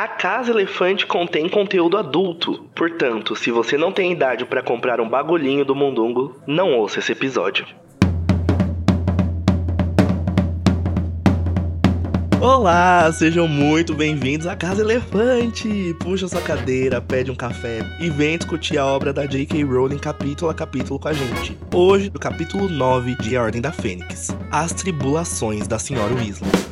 A Casa Elefante contém conteúdo adulto, portanto, se você não tem idade para comprar um bagulhinho do Mundungo, não ouça esse episódio. Olá, sejam muito bem-vindos à Casa Elefante! Puxa sua cadeira, pede um café e vem discutir a obra da J.K. Rowling capítulo a capítulo com a gente. Hoje, do capítulo 9 de A Ordem da Fênix, As Tribulações da Senhora Weasley.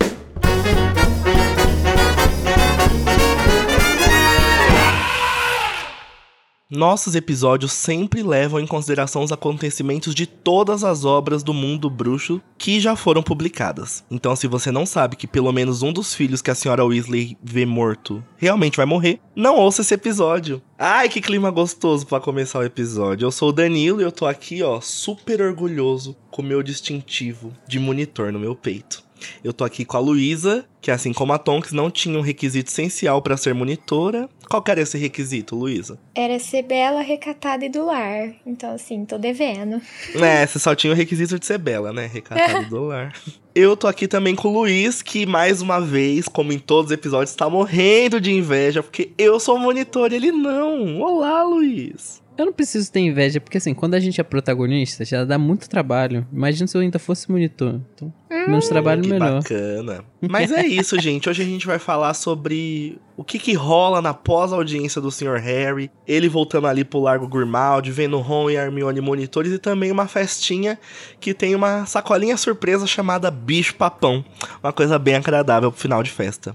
Nossos episódios sempre levam em consideração os acontecimentos de todas as obras do mundo bruxo que já foram publicadas. Então, se você não sabe que pelo menos um dos filhos que a senhora Weasley vê morto realmente vai morrer, não ouça esse episódio. Ai, que clima gostoso para começar o episódio. Eu sou o Danilo e eu tô aqui, ó, super orgulhoso com o meu distintivo de monitor no meu peito. Eu tô aqui com a Luísa, que assim como a Tonks não tinha um requisito essencial para ser monitora. Qual que era esse requisito, Luísa? Era ser bela, recatada e do lar. Então, assim, tô devendo. É, você só tinha o requisito de ser bela, né? Recatada e do lar. Eu tô aqui também com o Luiz, que mais uma vez, como em todos os episódios, tá morrendo de inveja, porque eu sou monitor e ele não. Olá, Luiz. Eu não preciso ter inveja, porque assim, quando a gente é protagonista, já dá muito trabalho. Imagina se eu ainda fosse monitor. Então, menos Hum, trabalho, que melhor. bacana. Mas é isso, gente. Hoje a gente vai falar sobre o que que rola na pós-audiência do Sr. Harry. Ele voltando ali pro Largo Grimald, vendo Ron e Hermione monitores e também uma festinha que tem uma sacolinha surpresa chamada Bicho Papão. Uma coisa bem agradável pro final de festa.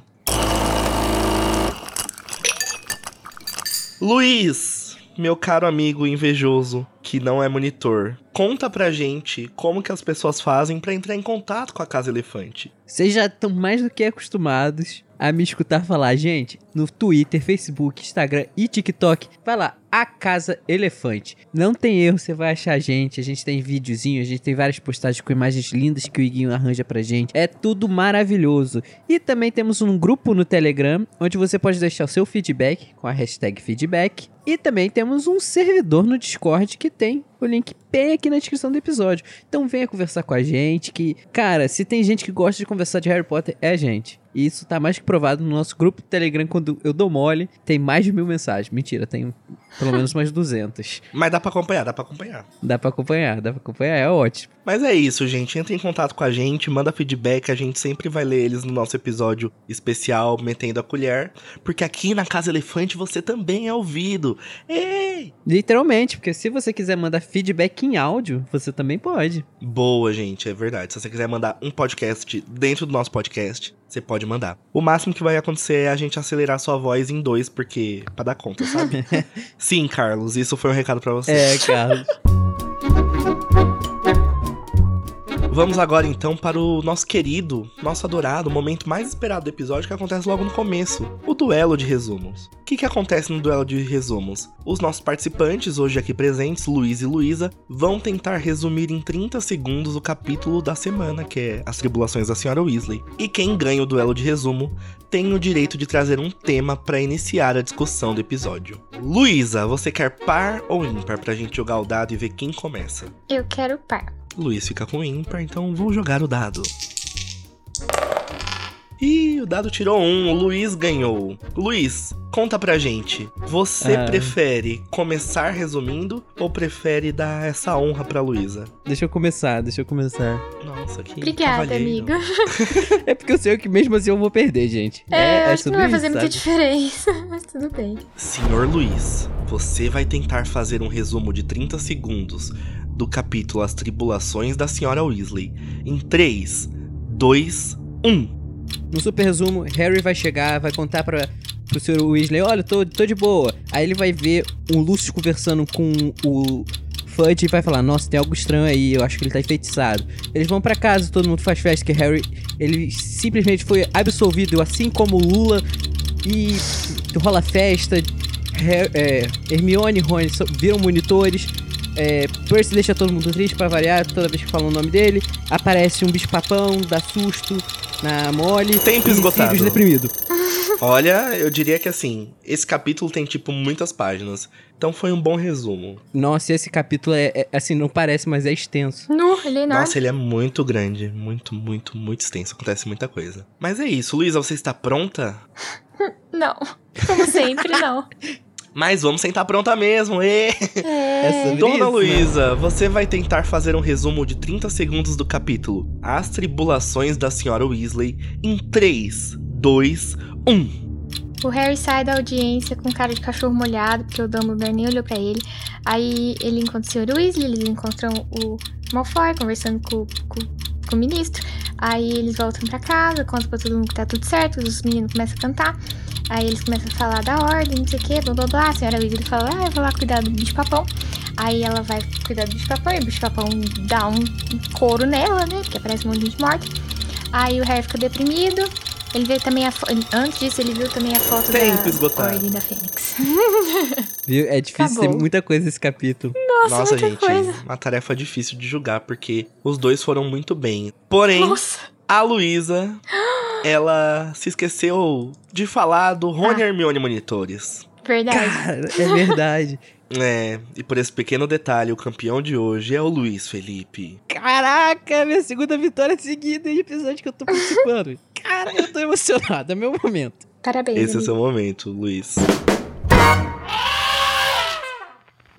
Luiz, meu caro amigo invejoso, que não é monitor, conta pra gente como que as pessoas fazem pra entrar em contato com a Casa Elefante. Vocês já estão mais do que acostumados a me escutar falar, gente, no Twitter, Facebook, Instagram e TikTok. Vai lá, a Casa Elefante. Não tem erro, você vai achar a gente. A gente tem videozinho, a gente tem várias postagens com imagens lindas que o Iguinho arranja pra gente. É tudo maravilhoso. E também temos um grupo no Telegram, onde você pode deixar o seu feedback com a hashtag feedback. E também temos um servidor no Discord que tem o link bem aqui na descrição do episódio. Então venha conversar com a gente, que, cara, se tem gente que gosta de conversar de Harry Potter, é a gente. E isso tá mais que provado no nosso grupo do Telegram, quando eu dou mole, tem mais de mil mensagens. Mentira, tem pelo menos umas 200. Mas dá pra acompanhar, dá pra acompanhar. Dá pra acompanhar, dá pra acompanhar, é ótimo. Mas é isso, gente. Entre em contato com a gente, manda feedback, a gente sempre vai ler eles no nosso episódio especial Metendo a Colher. Porque aqui na Casa Elefante você também é ouvido. Ei! Literalmente, porque se você quiser mandar feedback em áudio, você também pode. Boa, gente, é verdade. Se você quiser mandar um podcast dentro do nosso podcast, você pode mandar. O máximo que vai acontecer é a gente acelerar sua voz em dois, porque. pra dar conta, sabe? Sim, Carlos, isso foi um recado pra você. É, Carlos. Vamos agora então para o nosso querido, nosso adorado, momento mais esperado do episódio que acontece logo no começo: o duelo de resumos. O que, que acontece no duelo de resumos? Os nossos participantes, hoje aqui presentes, Luiz e Luísa, vão tentar resumir em 30 segundos o capítulo da semana, que é As Tribulações da Senhora Weasley. E quem ganha o duelo de resumo tem o direito de trazer um tema para iniciar a discussão do episódio. Luísa, você quer par ou ímpar pra gente jogar o dado e ver quem começa? Eu quero par. Luiz fica com ímpar, então vou jogar o dado. Ih, o dado tirou um, o Luiz ganhou. Luiz, conta pra gente. Você Ah. prefere começar resumindo ou prefere dar essa honra pra Luísa? Deixa eu começar, deixa eu começar. Nossa, que Obrigada, cavalheiro. amiga. É porque eu sei que mesmo assim eu vou perder, gente. É, acho que não vai fazer isso, muita sabe? diferença, mas tudo bem. Senhor Luiz, você vai tentar fazer um resumo de 30 segundos do capítulo As Tribulações da Senhora Weasley em um. 3, 2, 1. No super resumo, Harry vai chegar, vai contar pra, pro Sr. Weasley, olha, tô, tô de boa. Aí ele vai ver o Lucius conversando com o Fudge e vai falar, nossa, tem algo estranho aí, eu acho que ele tá enfeitiçado. Eles vão pra casa, todo mundo faz festa, que Harry, ele simplesmente foi absolvido, assim como Lula, e rola festa, Har- é, Hermione e Rony so- viram monitores, é, Percy deixa todo mundo triste pra variar, toda vez que falam o nome dele, aparece um bicho-papão, dá susto na mole, Tempo esgotado. Sirius deprimido. Olha, eu diria que assim, esse capítulo tem tipo muitas páginas. Então foi um bom resumo. Nossa, esse capítulo é, é- assim, não parece, mas é extenso. Nu, ele é. Nossa, ele é muito grande, muito, muito, muito extenso. Acontece muita coisa. Mas é isso, Luísa, você está pronta? Não, como sempre, não. Mas vamos sentar pronta mesmo, ê! É. É Dona Luísa, você vai tentar fazer um resumo de 30 segundos do capítulo As Tribulações da Senhora Weasley em 3, 2, 1. O Harry sai da audiência com cara de cachorro molhado, porque o Dumbledore nem olhou pra ele. Aí ele encontra o Sr. Weasley, eles encontram o Malfoy conversando com, com, com o ministro. Aí eles voltam pra casa, contam pra todo mundo que tá tudo certo, os meninos começam a cantar. Aí eles começam a falar da ordem, não sei o que, blá blá blá. A senhora Weasley fala, ah, eu vou lá cuidar do bicho-papão. Aí ela vai cuidar do bicho-papão e o bicho-papão dá um couro nela, né, porque parece um monte de gente morta. Aí o Harry fica deprimido. Ele vê também a fo- Antes disso, ele viu também a foto Tempo da esgotado. Ordem da Fênix. Viu? É difícil ter Acabou. muita coisa nesse capítulo. Nossa, Nossa, muita gente, coisa. uma tarefa difícil de julgar, porque os dois foram muito bem. Porém, Nossa. A Luísa, ela se esqueceu de falar do Rony e Ah. Hermione Monitores. Verdade. Cara, é verdade. É, e por esse pequeno detalhe, o campeão de hoje é o Luiz Felipe. Caraca, minha segunda vitória seguida em episódio que eu tô participando. Cara, eu tô emocionado, é meu momento. Parabéns. Esse é o amigo. seu momento, Luiz.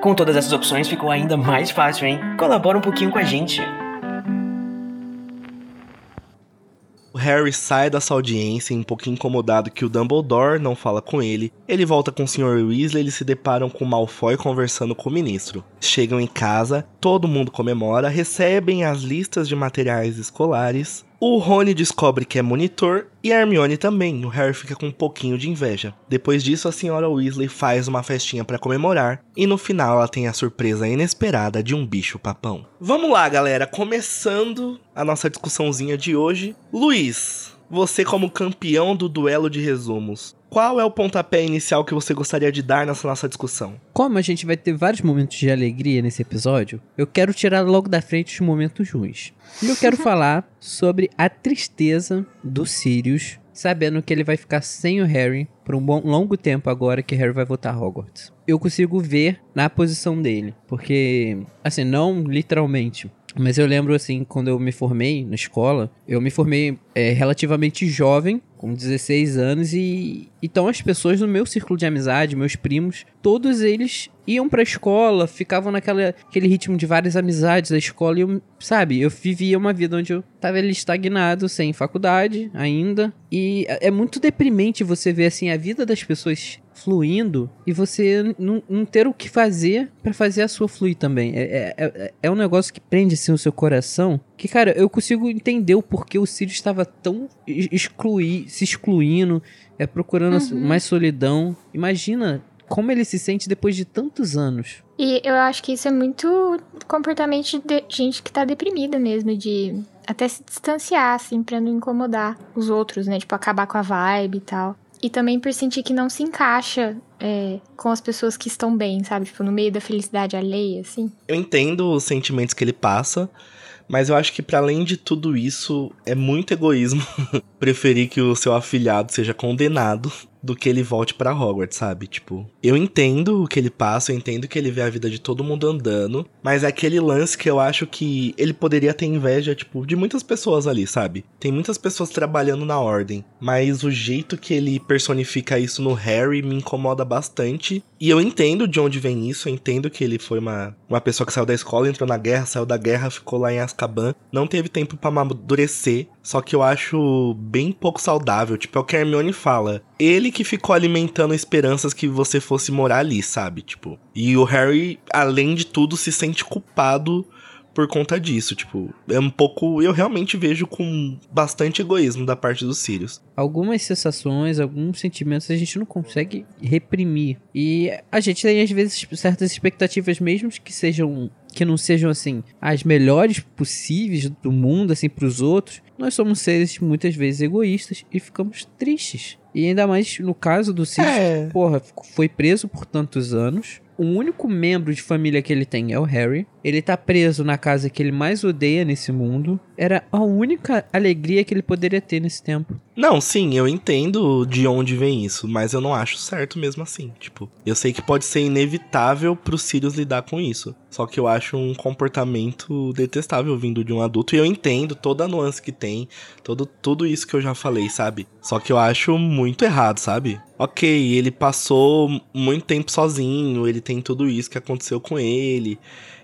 Com todas essas opções ficou ainda mais fácil, hein? Colabora um pouquinho com a gente. O Harry sai dessa audiência um pouquinho incomodado que o Dumbledore não fala com ele. Ele volta com o Sr. Weasley e eles se deparam com Malfoy conversando com o ministro. Chegam em casa, todo mundo comemora, recebem as listas de materiais escolares. O Rony descobre que é monitor e a Hermione também. O Harry fica com um pouquinho de inveja. Depois disso, a senhora Weasley faz uma festinha pra comemorar e no final ela tem a surpresa inesperada de um bicho papão. Vamos lá, galera, começando a nossa discussãozinha de hoje. Luiz, você como campeão do duelo de resumos, qual é o pontapé inicial que você gostaria de dar nessa nossa discussão? Como a gente vai ter vários momentos de alegria nesse episódio, eu quero tirar logo da frente os momentos ruins. E eu quero falar sobre a tristeza do Sirius, sabendo que ele vai ficar sem o Harry por um bom longo tempo agora que Harry vai voltar a Hogwarts. Eu consigo ver na posição dele, porque assim, não literalmente, mas eu lembro assim, quando eu me formei na escola, eu me formei é, relativamente jovem, com 16 anos, e então as pessoas no meu círculo de amizade, meus primos, todos eles iam pra escola, ficavam naquela aquele ritmo de várias amizades da escola, e eu, sabe, eu vivia uma vida onde eu tava ali estagnado, sem faculdade ainda, e é é muito deprimente você ver assim a vida das pessoas fluindo e você não, não ter o que fazer pra fazer a sua fluir também. É, é, é, é um negócio que prende assim o seu coração. Que, cara, eu consigo entender o porquê o Sirius estava tão ex- excluir, se excluindo, é, procurando a- mais solidão. Imagina como ele se sente depois de tantos anos. E eu acho que isso é muito comportamento de gente que tá deprimida mesmo, de até se distanciar, assim, pra não incomodar os outros, né? Tipo, acabar com a vibe e tal. E também por sentir que não se encaixa é, com as pessoas que estão bem, sabe? Tipo, no meio da felicidade alheia, assim. Eu entendo os sentimentos que ele passa, mas eu acho que para além de tudo isso, é muito egoísmo preferir que o seu afilhado seja condenado do que ele volte pra Hogwarts, sabe? Tipo, eu entendo o que ele passa, eu entendo que ele vê a vida de todo mundo andando, mas é aquele lance que eu acho que ele poderia ter inveja, tipo, de muitas pessoas ali, sabe? Tem muitas pessoas trabalhando na ordem, mas o jeito que ele personifica isso no Harry me incomoda bastante. E eu entendo de onde vem isso, eu entendo que ele foi uma, uma pessoa que saiu da escola, entrou na guerra, saiu da guerra, ficou lá em Azkaban, não teve tempo pra amadurecer, só que eu acho bem pouco saudável, tipo, é o que a Hermione fala. Ele que ficou alimentando esperanças que você fosse morar ali, sabe? Tipo, e o Harry, além de tudo, se sente culpado por conta disso, tipo, é um pouco, eu realmente vejo com bastante egoísmo da parte dos Sirius. Algumas sensações, alguns sentimentos a gente não consegue reprimir. E a gente tem, às vezes, certas expectativas, mesmo que sejam que não sejam assim as melhores possíveis do mundo assim para os outros, nós somos seres muitas vezes egoístas e ficamos tristes. E ainda mais no caso do Sirius, É. que, porra, foi preso por tantos anos. O único membro de família que ele tem é o Harry. Ele tá preso na casa que ele mais odeia nesse mundo. Era a única alegria que ele poderia ter nesse tempo. Não, sim, eu entendo de onde vem isso, mas eu não acho certo mesmo assim. Tipo, eu sei que pode ser inevitável pro Sirius lidar com isso. Só que eu acho um comportamento detestável vindo de um adulto. E eu entendo toda a nuance que tem, todo, tudo isso que eu já falei, sabe? Só que eu acho muito errado, sabe? Ok, ele passou muito tempo sozinho, ele tem tudo isso que aconteceu com ele.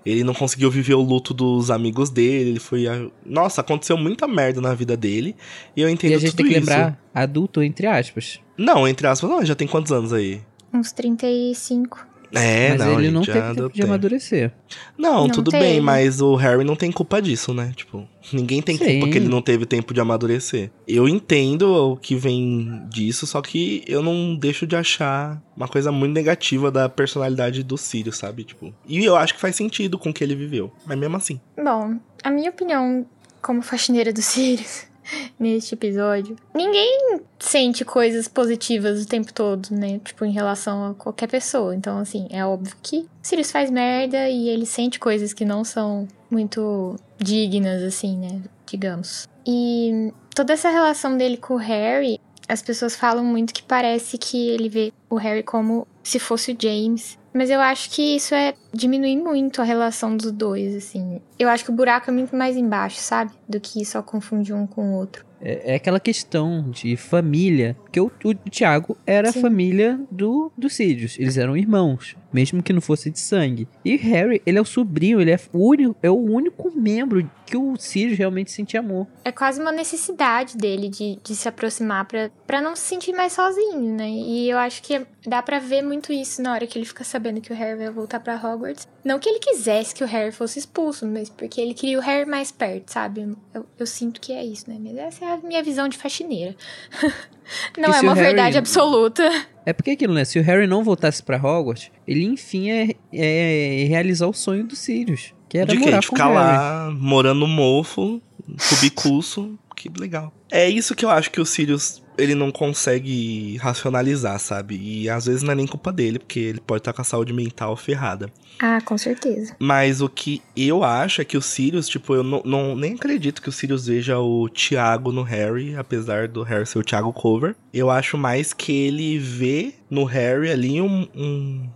Ele não conseguiu viver o luto dos amigos dele, ele foi. a- Nossa, aconteceu muita merda na vida dele. E eu entendo e a gente tudo tem que isso. lembrar, adulto entre aspas. Não, entre aspas, não, já tem quantos anos aí? Uns 35. É, Mas não, ele não teve tempo de amadurecer. Não, Não tudo teve. bem, mas o Harry não tem culpa disso, né? Tipo, ninguém tem culpa Sim. que ele não teve tempo de amadurecer. Eu entendo o que vem disso, só que eu não deixo de achar uma coisa muito negativa da personalidade do Sirius, sabe? Tipo, e eu acho que faz sentido com o que ele viveu, mas mesmo assim. Bom, a minha opinião como faxineira do Sirius neste episódio, ninguém sente coisas positivas o tempo todo, né? Tipo, em relação a qualquer pessoa. Então, assim, é óbvio que Sirius faz merda e ele sente coisas que não são muito dignas, assim, né? Digamos. E toda essa relação dele com o Harry, as pessoas falam muito que parece que ele vê o Harry como se fosse o James. Mas eu acho que isso é diminuir muito a relação dos dois, assim. Eu acho que o buraco é muito mais embaixo, sabe? Do que só confundir um com o outro. É, é aquela questão de família. Porque o, o Thiago era a família do, do Sirius. Eles eram irmãos. Mesmo que não fosse de sangue. E Harry, ele é o sobrinho, ele é o único, é o único membro que o Sirius realmente sente amor. É quase uma necessidade dele de, de se aproximar pra, pra não se sentir mais sozinho, né? E eu acho que dá pra ver muito isso na hora que ele fica sabendo que o Harry vai voltar pra Hogwarts. Não que ele quisesse que o Harry fosse expulso, mas porque ele queria o Harry mais perto, sabe? Eu, eu sinto que é isso, né? Mas essa é a minha visão de faxineira. não E é uma Harry- verdade absoluta. É porque aquilo, né? Se o Harry não voltasse pra Hogwarts, ele enfim é, é realizar o sonho do Sirius. Que era de morar De com ficar lá, morando no mofo, cubicurso, que legal. É isso que eu acho que o Sirius, ele não consegue racionalizar, sabe? E às vezes não é nem culpa dele, porque ele pode estar com a saúde mental ferrada. Ah, com certeza. Mas o que eu acho é que o Sirius, tipo, eu não, não- nem acredito que o Sirius veja o Thiago no Harry, apesar do Harry ser o Thiago Cover. Eu acho mais que ele vê no Harry ali um. um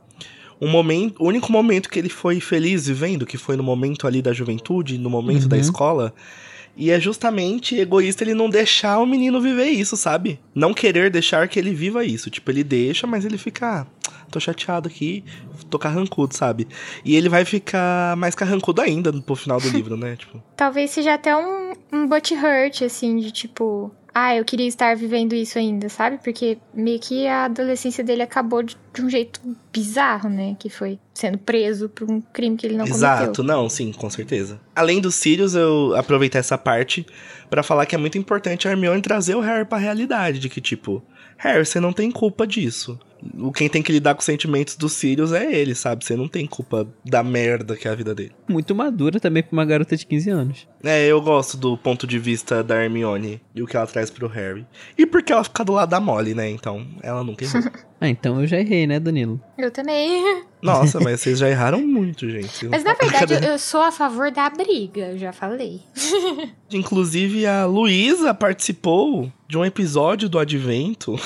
um momento, o único momento que ele foi feliz vivendo, que foi no momento ali da juventude, no momento da Uhum. escola, e é justamente egoísta ele não deixar o menino viver isso, sabe? Não querer deixar que ele viva isso. Tipo, ele deixa, mas ele fica. "Ah, tô chateado aqui, tô carrancudo, sabe? E ele vai ficar mais carrancudo ainda pro final do livro, né? Tipo. Talvez seja até um, um butt hurt, assim, de tipo. Ah, eu queria estar vivendo isso ainda, sabe? Porque meio que a adolescência dele acabou de, de um jeito bizarro, né? Que foi sendo preso por um crime que ele não Exato, cometeu. não, sim, com certeza. Além dos Sirius, eu aproveitei essa parte pra falar que é muito importante a Hermione trazer o Harry pra realidade, de que tipo, Harry, você não tem culpa disso. O quem tem que lidar com os sentimentos dos Sirius é ele, sabe? Você não tem culpa da merda que é a vida dele. Muito madura também pra uma garota de 15 anos. É, eu gosto do ponto de vista da Hermione e o que ela traz pro Harry. E porque ela fica do lado da Molly, né? Então, ela nunca errou. Ah, então eu já errei, né, Danilo? Eu também. Nossa, mas vocês já erraram muito, gente. Mas na verdade, eu, eu sou a favor da briga, eu já falei. Inclusive, a Luísa participou de um episódio do Advento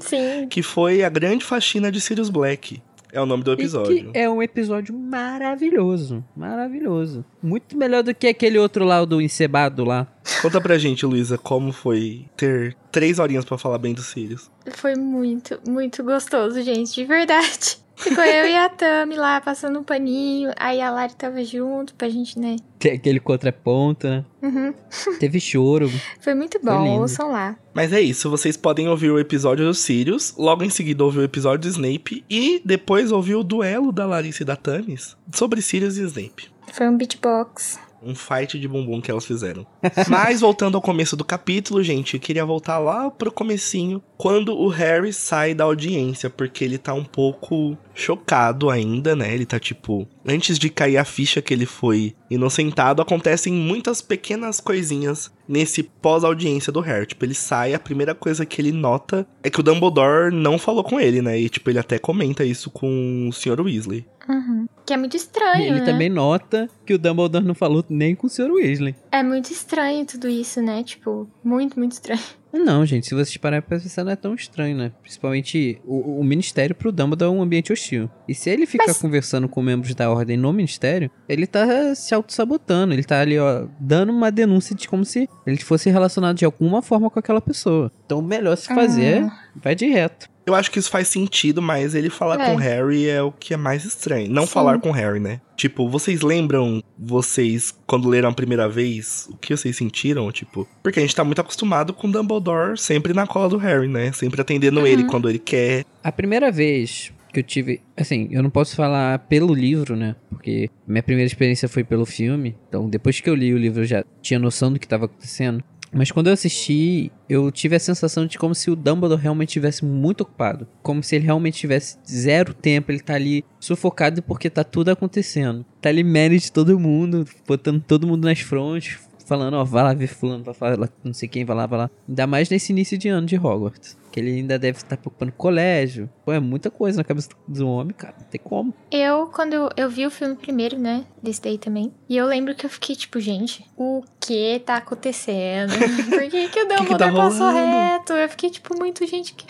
Sim. que foi a grande faxina de Sirius Black. É o nome do E episódio. que é um episódio maravilhoso. Maravilhoso. Muito melhor do que aquele outro lá, o do encebado lá. Conta pra gente, Luísa, como foi ter três horinhas pra falar bem do Sirius. Foi muito, muito gostoso, gente, de verdade. Ficou eu e a Tami lá passando um paninho, aí a Lari tava junto pra gente, né? Tem aquele contraponto, né? Uhum. Teve choro. Foi muito Foi bom, lindo. ouçam lá. Mas é isso, vocês podem ouvir o episódio do Sirius, logo em seguida ouvir o episódio do Snape e depois ouvir o duelo da Larissa e da Tamis sobre Sirius e Snape. Foi um beatbox. Um fight de bumbum que elas fizeram. Mas voltando ao começo do capítulo, gente, eu queria voltar lá pro comecinho, quando o Harry sai da audiência, porque ele tá um pouco chocado ainda, né? Ele tá tipo, antes de cair a ficha que ele foi inocentado, acontecem muitas pequenas coisinhas nesse pós-audiência do Harry. Tipo, ele sai, a primeira coisa que ele nota é que o Dumbledore não falou com ele, né? E tipo, ele até comenta isso com o Sr. Weasley. Uhum. Que é muito estranho, E ele né? também nota que o Dumbledore não falou nem com o Sr. Weasley. É muito estranho tudo isso, né? Tipo, muito, muito estranho. Não, gente, se vocês pararem pra pensar, não é tão estranho, né? Principalmente o, o ministério pro Dumbledore é um ambiente hostil. E se ele ficar Mas- conversando com membros da ordem no ministério, ele tá se auto-sabotando. Ele tá ali, ó, dando uma denúncia de como se ele fosse relacionado de alguma forma com aquela pessoa. Então, o melhor se fazer é vai de reto. Eu acho que isso faz sentido, mas ele falar É. com o Harry é o que é mais estranho. Não Sim. falar com o Harry, né? Tipo, vocês lembram, vocês, quando leram a primeira vez, o que vocês sentiram? Tipo, porque a gente tá muito acostumado com o Dumbledore sempre na cola do Harry, né? Sempre atendendo Uhum. ele quando ele quer. A primeira vez que eu tive. Assim, eu não posso falar pelo livro, né? Porque minha primeira experiência foi pelo filme. Então, depois que eu li o livro, eu já tinha noção do que estava acontecendo. Mas quando eu assisti, eu tive a sensação de como se o Dumbledore realmente estivesse muito ocupado. Como se ele realmente tivesse zero tempo, ele tá ali sufocado porque tá tudo acontecendo. Tá ali manage todo mundo, botando todo mundo nas frontes, falando, ó, vai lá ver fulano, vai falar não sei quem, vai lá, vai lá. Ainda mais nesse início de ano de Hogwarts. Que ele ainda deve estar preocupando com o colégio. Pô, é muita coisa na cabeça do homem, cara. Não tem como. Eu, quando eu, eu vi o filme primeiro, né? Desse daí também. E eu lembro que eu fiquei tipo, gente, o que tá acontecendo? Por que, que o Dumbledore tá passou rolando? reto? Eu fiquei tipo, muito gente que.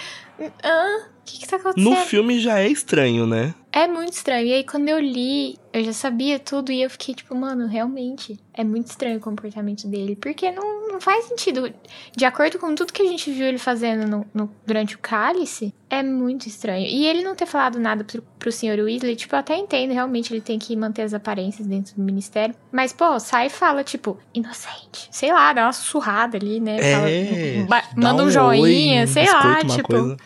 Hã? O que, que tá acontecendo? No filme já é estranho, né? É muito estranho. E aí, quando eu li, eu já sabia tudo e eu fiquei tipo, mano, realmente é muito estranho o comportamento dele. Porque não, não faz sentido. De acordo com tudo que a gente viu ele fazendo no, no- durante o cálice, é muito estranho. E ele não ter falado nada pro, pro Sr. Weasley, tipo, eu até entendo, realmente ele tem que manter as aparências dentro do ministério. Mas, pô, sai e fala, tipo, inocente. Sei lá, dá uma sussurrada ali, né? Fala- É. ba- dá manda um, oi, joinha, um sei lá, biscoito, tipo, coisa.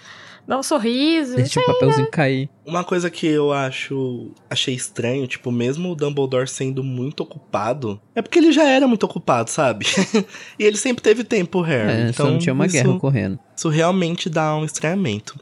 Dá um sorriso. Deixa o papelzinho cair. Uma coisa que eu acho achei estranho, tipo, mesmo o Dumbledore sendo muito ocupado, é porque ele já era muito ocupado, sabe? e ele sempre teve tempo, Harry. É, então só não tinha uma isso, guerra ocorrendo. isso realmente dá um estranhamento.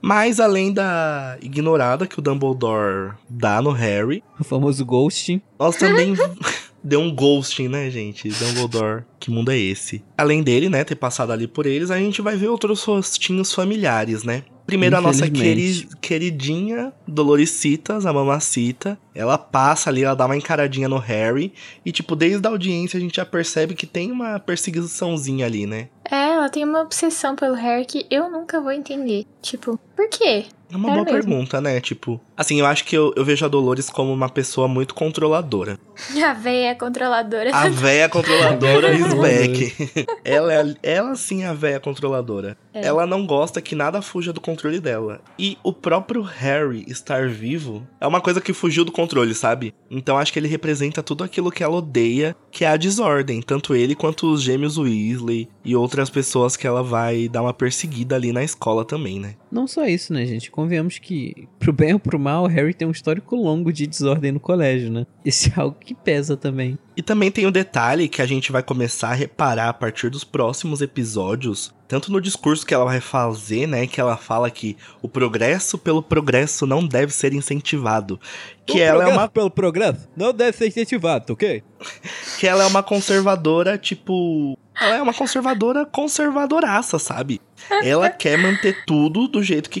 Mas além da ignorada que o Dumbledore dá no Harry, O famoso ghosting. nós também deu um ghosting, né, gente? Dumbledore, que mundo é esse? Além dele, né, ter passado ali por eles, a gente vai ver outros rostinhos familiares, né? Primeiro a nossa queri- queridinha Doloricitas, a mamacita. Ela passa ali, ela dá uma encaradinha no Harry. E, tipo, desde a audiência a gente já percebe que tem uma perseguiçãozinha ali, né? É, ela tem uma obsessão pelo Harry que eu nunca vou entender. Tipo, por quê? É uma É boa mesmo. pergunta, né? Tipo, assim, eu acho que eu, eu vejo a Dolores como uma pessoa muito controladora. A véia controladora. A véia controladora A véia is controladora. back. ela, é- ela sim é a véia controladora. É. Ela não gosta que nada fuja do controle dela. E o próprio Harry estar vivo é uma coisa que fugiu do controle, sabe? Então acho que ele representa tudo aquilo que ela odeia, que é a desordem. Tanto ele quanto os gêmeos Weasley e outras pessoas que ela vai dar uma perseguida ali na escola também, né? Não só isso, né, gente? Convenhamos que, pro bem ou pro mal, o Harry tem um histórico longo de desordem no colégio, né? Isso é algo que pesa também. E também tem o detalhe que a gente vai começar a reparar a partir dos próximos episódios, tanto no discurso que ela vai fazer, né, que ela fala que o progresso pelo progresso não deve ser incentivado, que ela é uma pelo progresso não deve ser incentivado, ok? que ela é uma conservadora, tipo, ela é uma conservadora conservadoraça, sabe? Ela quer manter tudo do jeito que,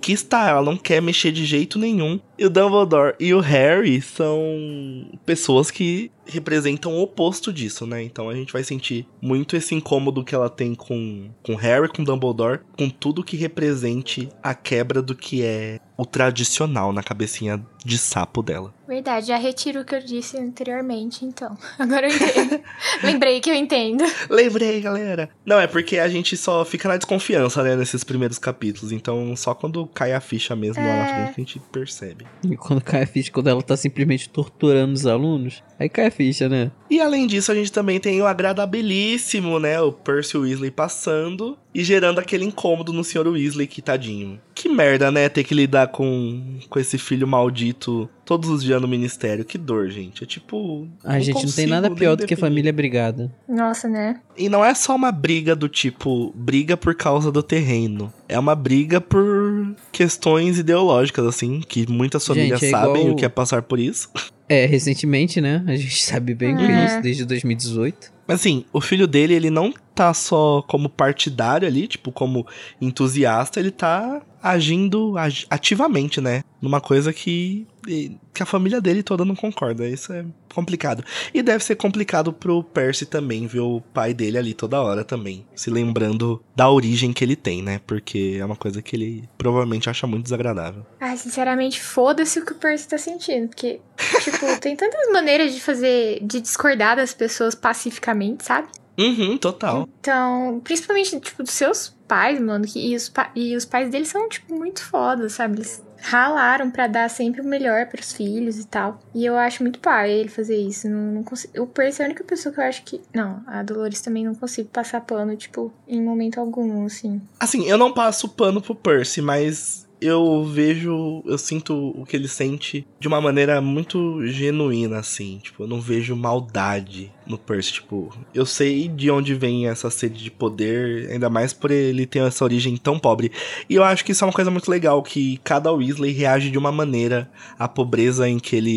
que está, ela não quer mexer de jeito nenhum. E o Dumbledore e o Harry são pessoas que representam o oposto disso, né? Então a gente vai sentir muito esse incômodo que ela tem com com Harry, com Dumbledore, com tudo que represente a quebra do que é o tradicional na cabecinha de sapo dela. Verdade, já retiro o que eu disse anteriormente, então. Agora eu entendo. Lembrei que eu entendo. Lembrei, galera. Não, é porque a gente só fica na desconfiança, né, nesses primeiros capítulos. Então, só quando cai a ficha mesmo lá na É. frente que a gente percebe. E quando cai a ficha, quando ela tá simplesmente torturando os alunos, Aí cai a ficha, né? E além disso, a gente também tem o agradabilíssimo, né? O Percy Weasley passando e gerando aquele incômodo no Sr. Weasley, que tadinho. Que merda, né? Ter que lidar com, com esse filho maldito todos os dias no ministério. Que dor, gente. É tipo. A gente não tem nada pior do que família. família brigada. Nossa, né? E não é só uma briga do tipo, briga por causa do terreno. É uma briga por questões ideológicas, assim, que muitas famílias Gente, é sabem igual- o que é passar por isso. É, recentemente, né? A gente sabe bem que é É. isso, desde 2018. Mas assim, o filho dele, ele não tá só como partidário ali, tipo, como entusiasta, ele tá agindo ag- ativamente, né? Numa coisa que, que a família dele toda não concorda. Isso é complicado. E deve ser complicado pro Percy também, ver o pai dele ali toda hora também. Se lembrando da origem que ele tem, né? Porque é uma coisa que ele provavelmente acha muito desagradável. Ai, sinceramente, foda-se o que o Percy tá sentindo. Porque, tipo, tem tantas maneiras de fazer. de discordar das pessoas pacificamente, sabe? Uhum, total. Então, principalmente, tipo, dos seus pais, mano. Que, e, os e os pais deles são, tipo, muito foda, sabe? Eles ralaram pra dar sempre o melhor pros filhos e tal. E eu acho muito pai ele fazer isso. Não, não consigo, o Percy é a única pessoa que eu acho que. Não, a Dolores também não consigo passar pano, tipo, em momento algum, assim. Assim, eu não passo pano pro Percy, mas eu vejo, eu sinto o que ele sente de uma maneira muito genuína, assim. Tipo, eu não vejo maldade no Percy. Tipo, eu sei de onde vem essa sede de poder, ainda mais por ele ter essa origem tão pobre. E eu acho que isso é uma coisa muito legal, que cada Weasley reage de uma maneira à pobreza em que ele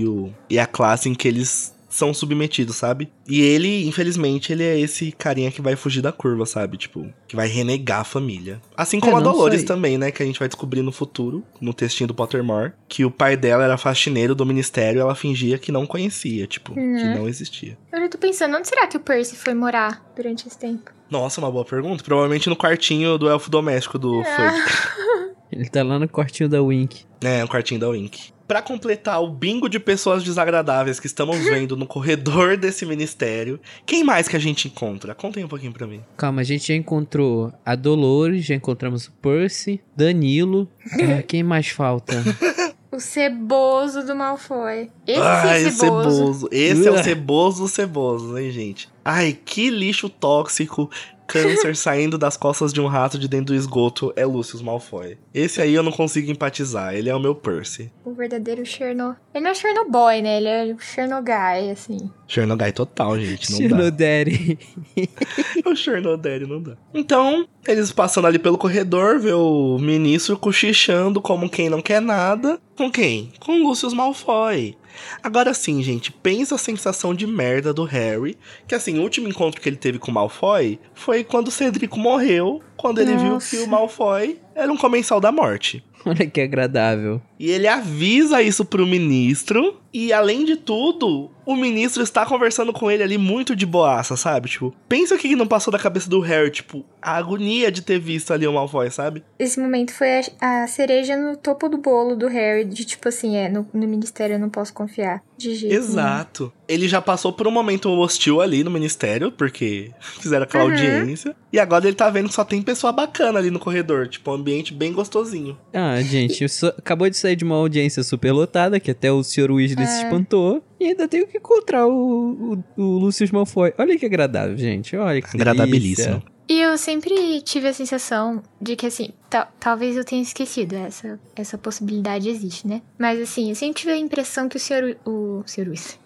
e, o, e a classe em que eles são submetidos, sabe? E ele, infelizmente, ele é esse carinha que vai fugir da curva, sabe? Tipo, que vai renegar a família. Assim como É, a não Dolores sei. também, né? Que a gente vai descobrir no futuro, no textinho do Pottermore, que o pai dela era faxineiro do ministério e ela fingia que não conhecia, tipo, que Né? não existia. Eu já tô pensando, onde será que o Percy foi morar durante esse tempo? Nossa, uma boa pergunta. Provavelmente no quartinho do elfo doméstico do Fudge. Ele tá lá no quartinho da Wink. É, no quartinho da Wink. Pra completar o bingo de pessoas desagradáveis que estamos vendo no corredor desse ministério, quem mais que a gente encontra? Contem um pouquinho pra mim. Calma, a gente já encontrou a Dolores, já encontramos o Percy, Danilo. É, quem mais falta? O ceboso do Malfoy. Esse Ai, o ceboso. ceboso. Esse é o ceboso ceboso, hein, gente? Ai, que lixo tóxico. Câncer saindo das costas de um rato de dentro do esgoto é Lucius Malfoy. Esse aí eu não consigo empatizar. Ele é o meu Percy. O verdadeiro Cherno... Ele não é Chernobyl, né? Ele é o Chernogai, assim. Chernobyl total, gente. Não dá. Xenodere. o Chernodere não dá. Então, eles passando ali pelo corredor, vê o ministro cochichando como quem não quer nada. Com quem? Com Lucius Malfoy. Agora sim, gente, pensa a sensação de merda do Harry. Que assim, o último encontro que ele teve com o Malfoy foi quando o Cedrico morreu. Quando ele viu Nossa. que o Malfoy era um comensal da morte. Olha que agradável. E ele avisa isso pro ministro. E além de tudo, o ministro está conversando com ele ali muito de boaça, sabe? Tipo, pensa o que não passou da cabeça do Harry, tipo, a agonia de ter visto ali o Malfoy, sabe? Esse momento foi a, a cereja no topo do bolo do Harry. De tipo assim, é, no, no ministério eu não posso confiar. De jeito nenhum. Exato. Ele já passou por um momento hostil ali no ministério, porque fizeram aquela Uhum. audiência. E agora ele tá vendo que só tem pessoa bacana ali no corredor, tipo, um ambiente bem gostosinho. Ah, gente, isso acabou de sair de uma audiência super lotada, que até o Sr. Weasley se É. espantou. E ainda tenho que encontrar o, o, o Lucius Malfoy. Olha que agradável, gente. Olha que Agradabilíssimo. delícia. E eu sempre tive a sensação de que, assim, ta- talvez eu tenha esquecido, essa, essa possibilidade existe, né? Mas, assim, eu sempre tive a impressão que o senhor, o senhor Luiz,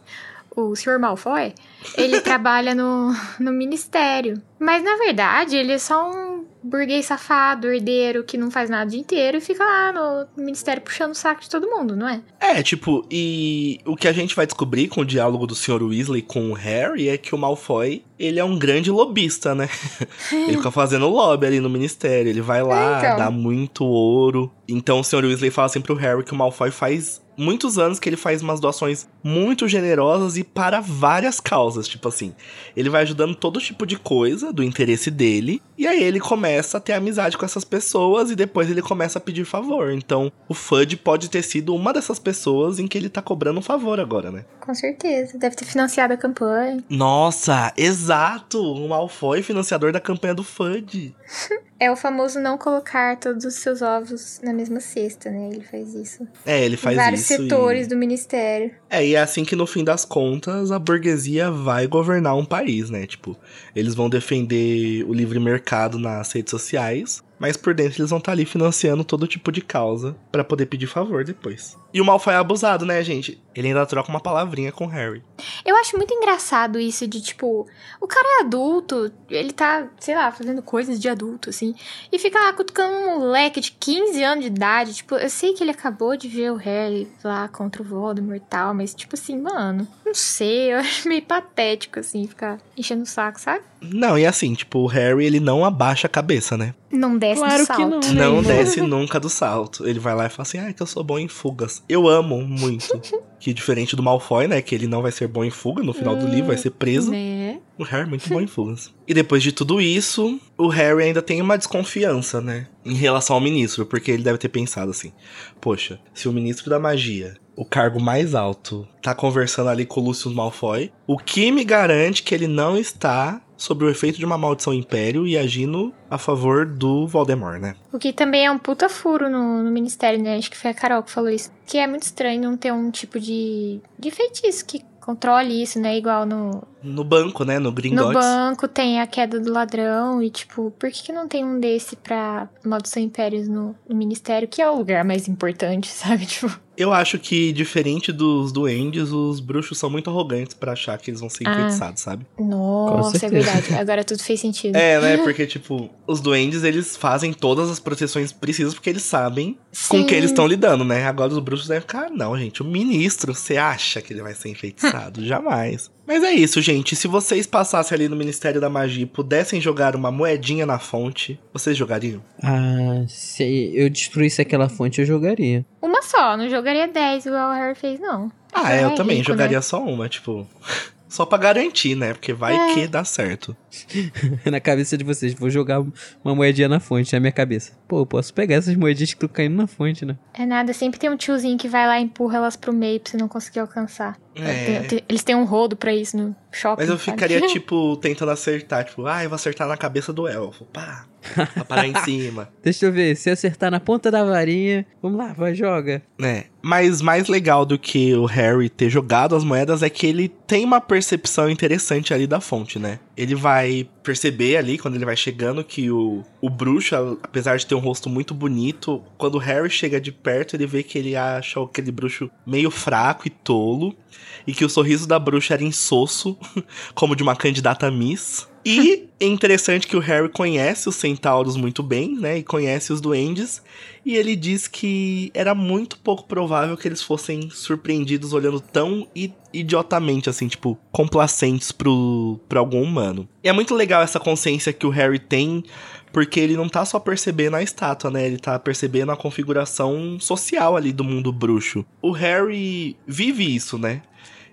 o senhor Malfoy, ele trabalha no, no ministério. Mas, na verdade, ele é só um burguês safado, herdeiro, que não faz nada o dia inteiro e fica lá no ministério puxando o saco de todo mundo, não é? É, tipo, e o que a gente vai descobrir com o diálogo do Sr. Weasley com o Harry é que o Malfoy, ele é um grande lobista, né? ele fica fazendo lobby ali no ministério, ele vai lá, É, então. dá muito ouro. Então o Sr. Weasley fala assim pro Harry que o Malfoy faz muitos anos que ele faz umas doações muito generosas e para várias causas, tipo assim. Ele vai ajudando todo tipo de coisa do interesse dele, e aí ele começa a ter amizade com essas pessoas e depois ele começa a pedir favor. Então, o Fudge pode ter sido uma dessas pessoas em que ele tá cobrando um favor agora, né? Com certeza. Deve ter financiado a campanha. Nossa, exato! O Malfoy financiador da campanha do Fudge. É o famoso não colocar todos os seus ovos na mesma cesta, né? Ele faz isso. É, ele faz em vários isso. setores e... do ministério. É, e é assim que no fim das contas a burguesia vai governar um país, né? Tipo, eles vão defender o livre mercado nas redes sociais, mas por dentro eles vão estar ali financiando todo tipo de causa para poder pedir favor depois. E o Malfoy é abusado, né, gente? Ele ainda troca uma palavrinha com o Harry. Eu acho muito engraçado isso de, tipo, o cara é adulto, ele tá, sei lá, fazendo coisas de adulto, assim, e fica lá cutucando um moleque de 15 anos de idade. Tipo, eu sei que ele acabou de ver o Harry lá contra o Voldemort e tal, mas, tipo assim, mano, não sei, eu acho meio patético, assim, ficar enchendo o saco, sabe? Não, e assim, tipo, o Harry, ele não abaixa a cabeça, né? Não desce Claro do que salto. não. Não Né? desce nunca do salto. Ele vai lá e fala assim, ah, que eu sou bom em fugas. Eu amo muito. que diferente do Malfoy, né, que ele não vai ser bom em fuga, no final do livro vai ser preso. Né? O Harry é muito bom em fugas. E depois de tudo isso, o Harry ainda tem uma desconfiança, né? Em relação ao ministro, porque ele deve ter pensado assim: poxa, se o ministro da magia, o cargo mais alto, tá conversando ali com o Lucius Malfoy, o que me garante que ele não está sob o efeito de uma maldição império e agindo a favor do Voldemort, né? O que também é um puta furo no, no ministério, né? Acho que foi a Carol que falou isso. Que é muito estranho não ter um tipo de, de feitiço que controle isso, né? Igual no, No banco, né? No no Gringotts. banco tem a queda do ladrão e, tipo, por que, que não tem um desse pra maldição impérios no, no ministério, que é o lugar mais importante, sabe? Tipo, Eu acho que, diferente dos duendes, os bruxos são muito arrogantes pra achar que eles vão ser Ah. enfeitiçados, sabe? nossa, é verdade. Agora tudo fez sentido. É, né? Porque, tipo, os duendes, eles fazem todas as proteções precisas porque eles sabem com Sim. que eles estão lidando, né? Agora os bruxos devem ficar, "Ah, não, gente, o ministro, você acha que ele vai ser enfeitiçado? Jamais. Mas é isso, gente. Se vocês passassem ali no Ministério da Magia e pudessem jogar uma moedinha na fonte, vocês jogariam? Ah, se eu destruísse aquela fonte, eu jogaria. Uma só, não jogaria 10 igual o Harry fez, não. Ah, Já eu é também rico, jogaria né? só uma, tipo. Só pra garantir, né? Porque vai É. que dá certo. na cabeça de vocês, vou jogar uma moedinha na fonte, na minha cabeça. Pô, eu posso pegar essas moedinhas que estão caindo na fonte, né? É nada, sempre tem um tiozinho que vai lá e empurra elas pro meio pra você não conseguir alcançar. É. Tem- tem- Eles têm um rodo pra isso no shopping. Mas eu sabe? ficaria, tipo, tentando acertar. Tipo, ah, eu vou acertar na cabeça do elfo. Pá. Pra parar em cima. Deixa eu ver, se acertar na ponta da varinha, vamos lá, vai, joga. né? Mas mais legal do que o Harry ter jogado as moedas é que ele tem uma percepção interessante ali da fonte, né? Ele vai perceber ali, quando ele vai chegando, que o, o bruxo, apesar de ter um rosto muito bonito, quando o Harry chega de perto, ele vê que ele acha aquele bruxo meio fraco e tolo. E que o sorriso da bruxa era insosso, como de uma candidata Miss. E é interessante que o Harry conhece os centauros muito bem, né? E conhece os duendes. E ele diz que era muito pouco provável que eles fossem surpreendidos olhando tão idiotamente, assim, tipo, complacentes pro, pro algum humano. E é muito legal essa consciência que o Harry tem, porque ele não tá só percebendo a estátua, né? Ele tá percebendo a configuração social ali do mundo bruxo. O Harry vive isso, né?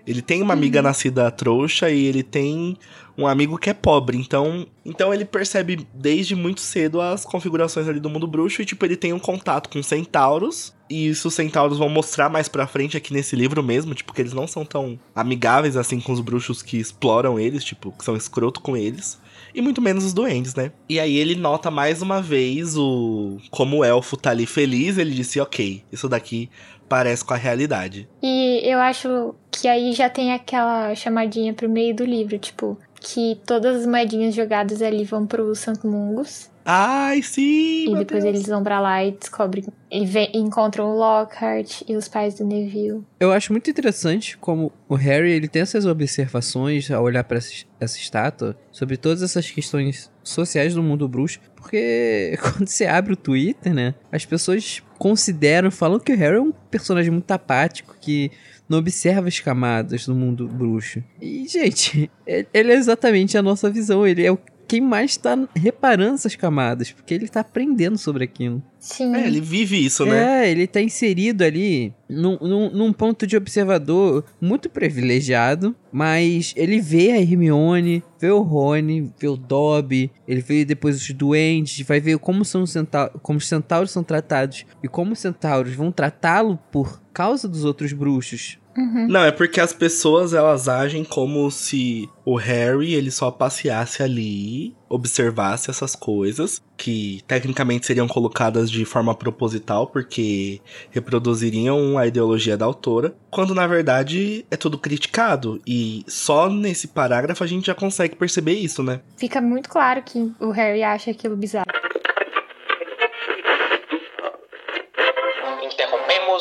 Ele tem uma amiga nascida trouxa e ele tem um amigo que é pobre. Então, então ele percebe desde muito cedo as configurações ali do mundo bruxo e tipo ele tem um contato com centauros. E isso os centauros vão mostrar mais pra frente aqui nesse livro mesmo, tipo que eles não são tão amigáveis assim com os bruxos que exploram eles, tipo, que são escroto com eles. E muito menos os duendes, né? E aí ele nota mais uma vez o como o elfo tá ali feliz, ele disse: "OK, isso daqui parece com a realidade". E eu acho que aí já tem aquela chamadinha pro meio do livro, tipo, que todas as moedinhas jogadas ali vão pro Santo Mungus. Ai, sim! E depois Deus. eles vão pra lá e descobrem. E vê- encontram o Lockhart e os pais do Neville. Eu acho muito interessante como o Harry ele tem essas observações ao olhar para essa, essa estátua sobre todas essas questões sociais do mundo bruxo, porque quando você abre o Twitter, né, as pessoas consideram, falam que o Harry é um personagem muito apático que não observa as camadas do mundo bruxo. E gente, ele é exatamente a nossa visão, ele é o quem mais tá reparando essas camadas, porque ele tá aprendendo sobre aquilo. Sim. É, ele vive isso, né? É, ele tá inserido ali num, num, num ponto de observador muito privilegiado, mas ele vê a Hermione, vê o Rony, vê o Dobby, ele vê depois os duendes, vai ver como são os centauros, como os centauros são tratados e como os centauros vão tratá-lo por causa dos outros bruxos. Uhum. Não, é porque as pessoas elas agem como se o Harry ele só passeasse ali observasse essas coisas, que tecnicamente seriam colocadas de forma proposital, porque reproduziriam a ideologia da autora, quando na verdade é tudo criticado. E só nesse parágrafo a gente já consegue perceber isso, né? Fica muito claro que o Harry acha aquilo bizarro.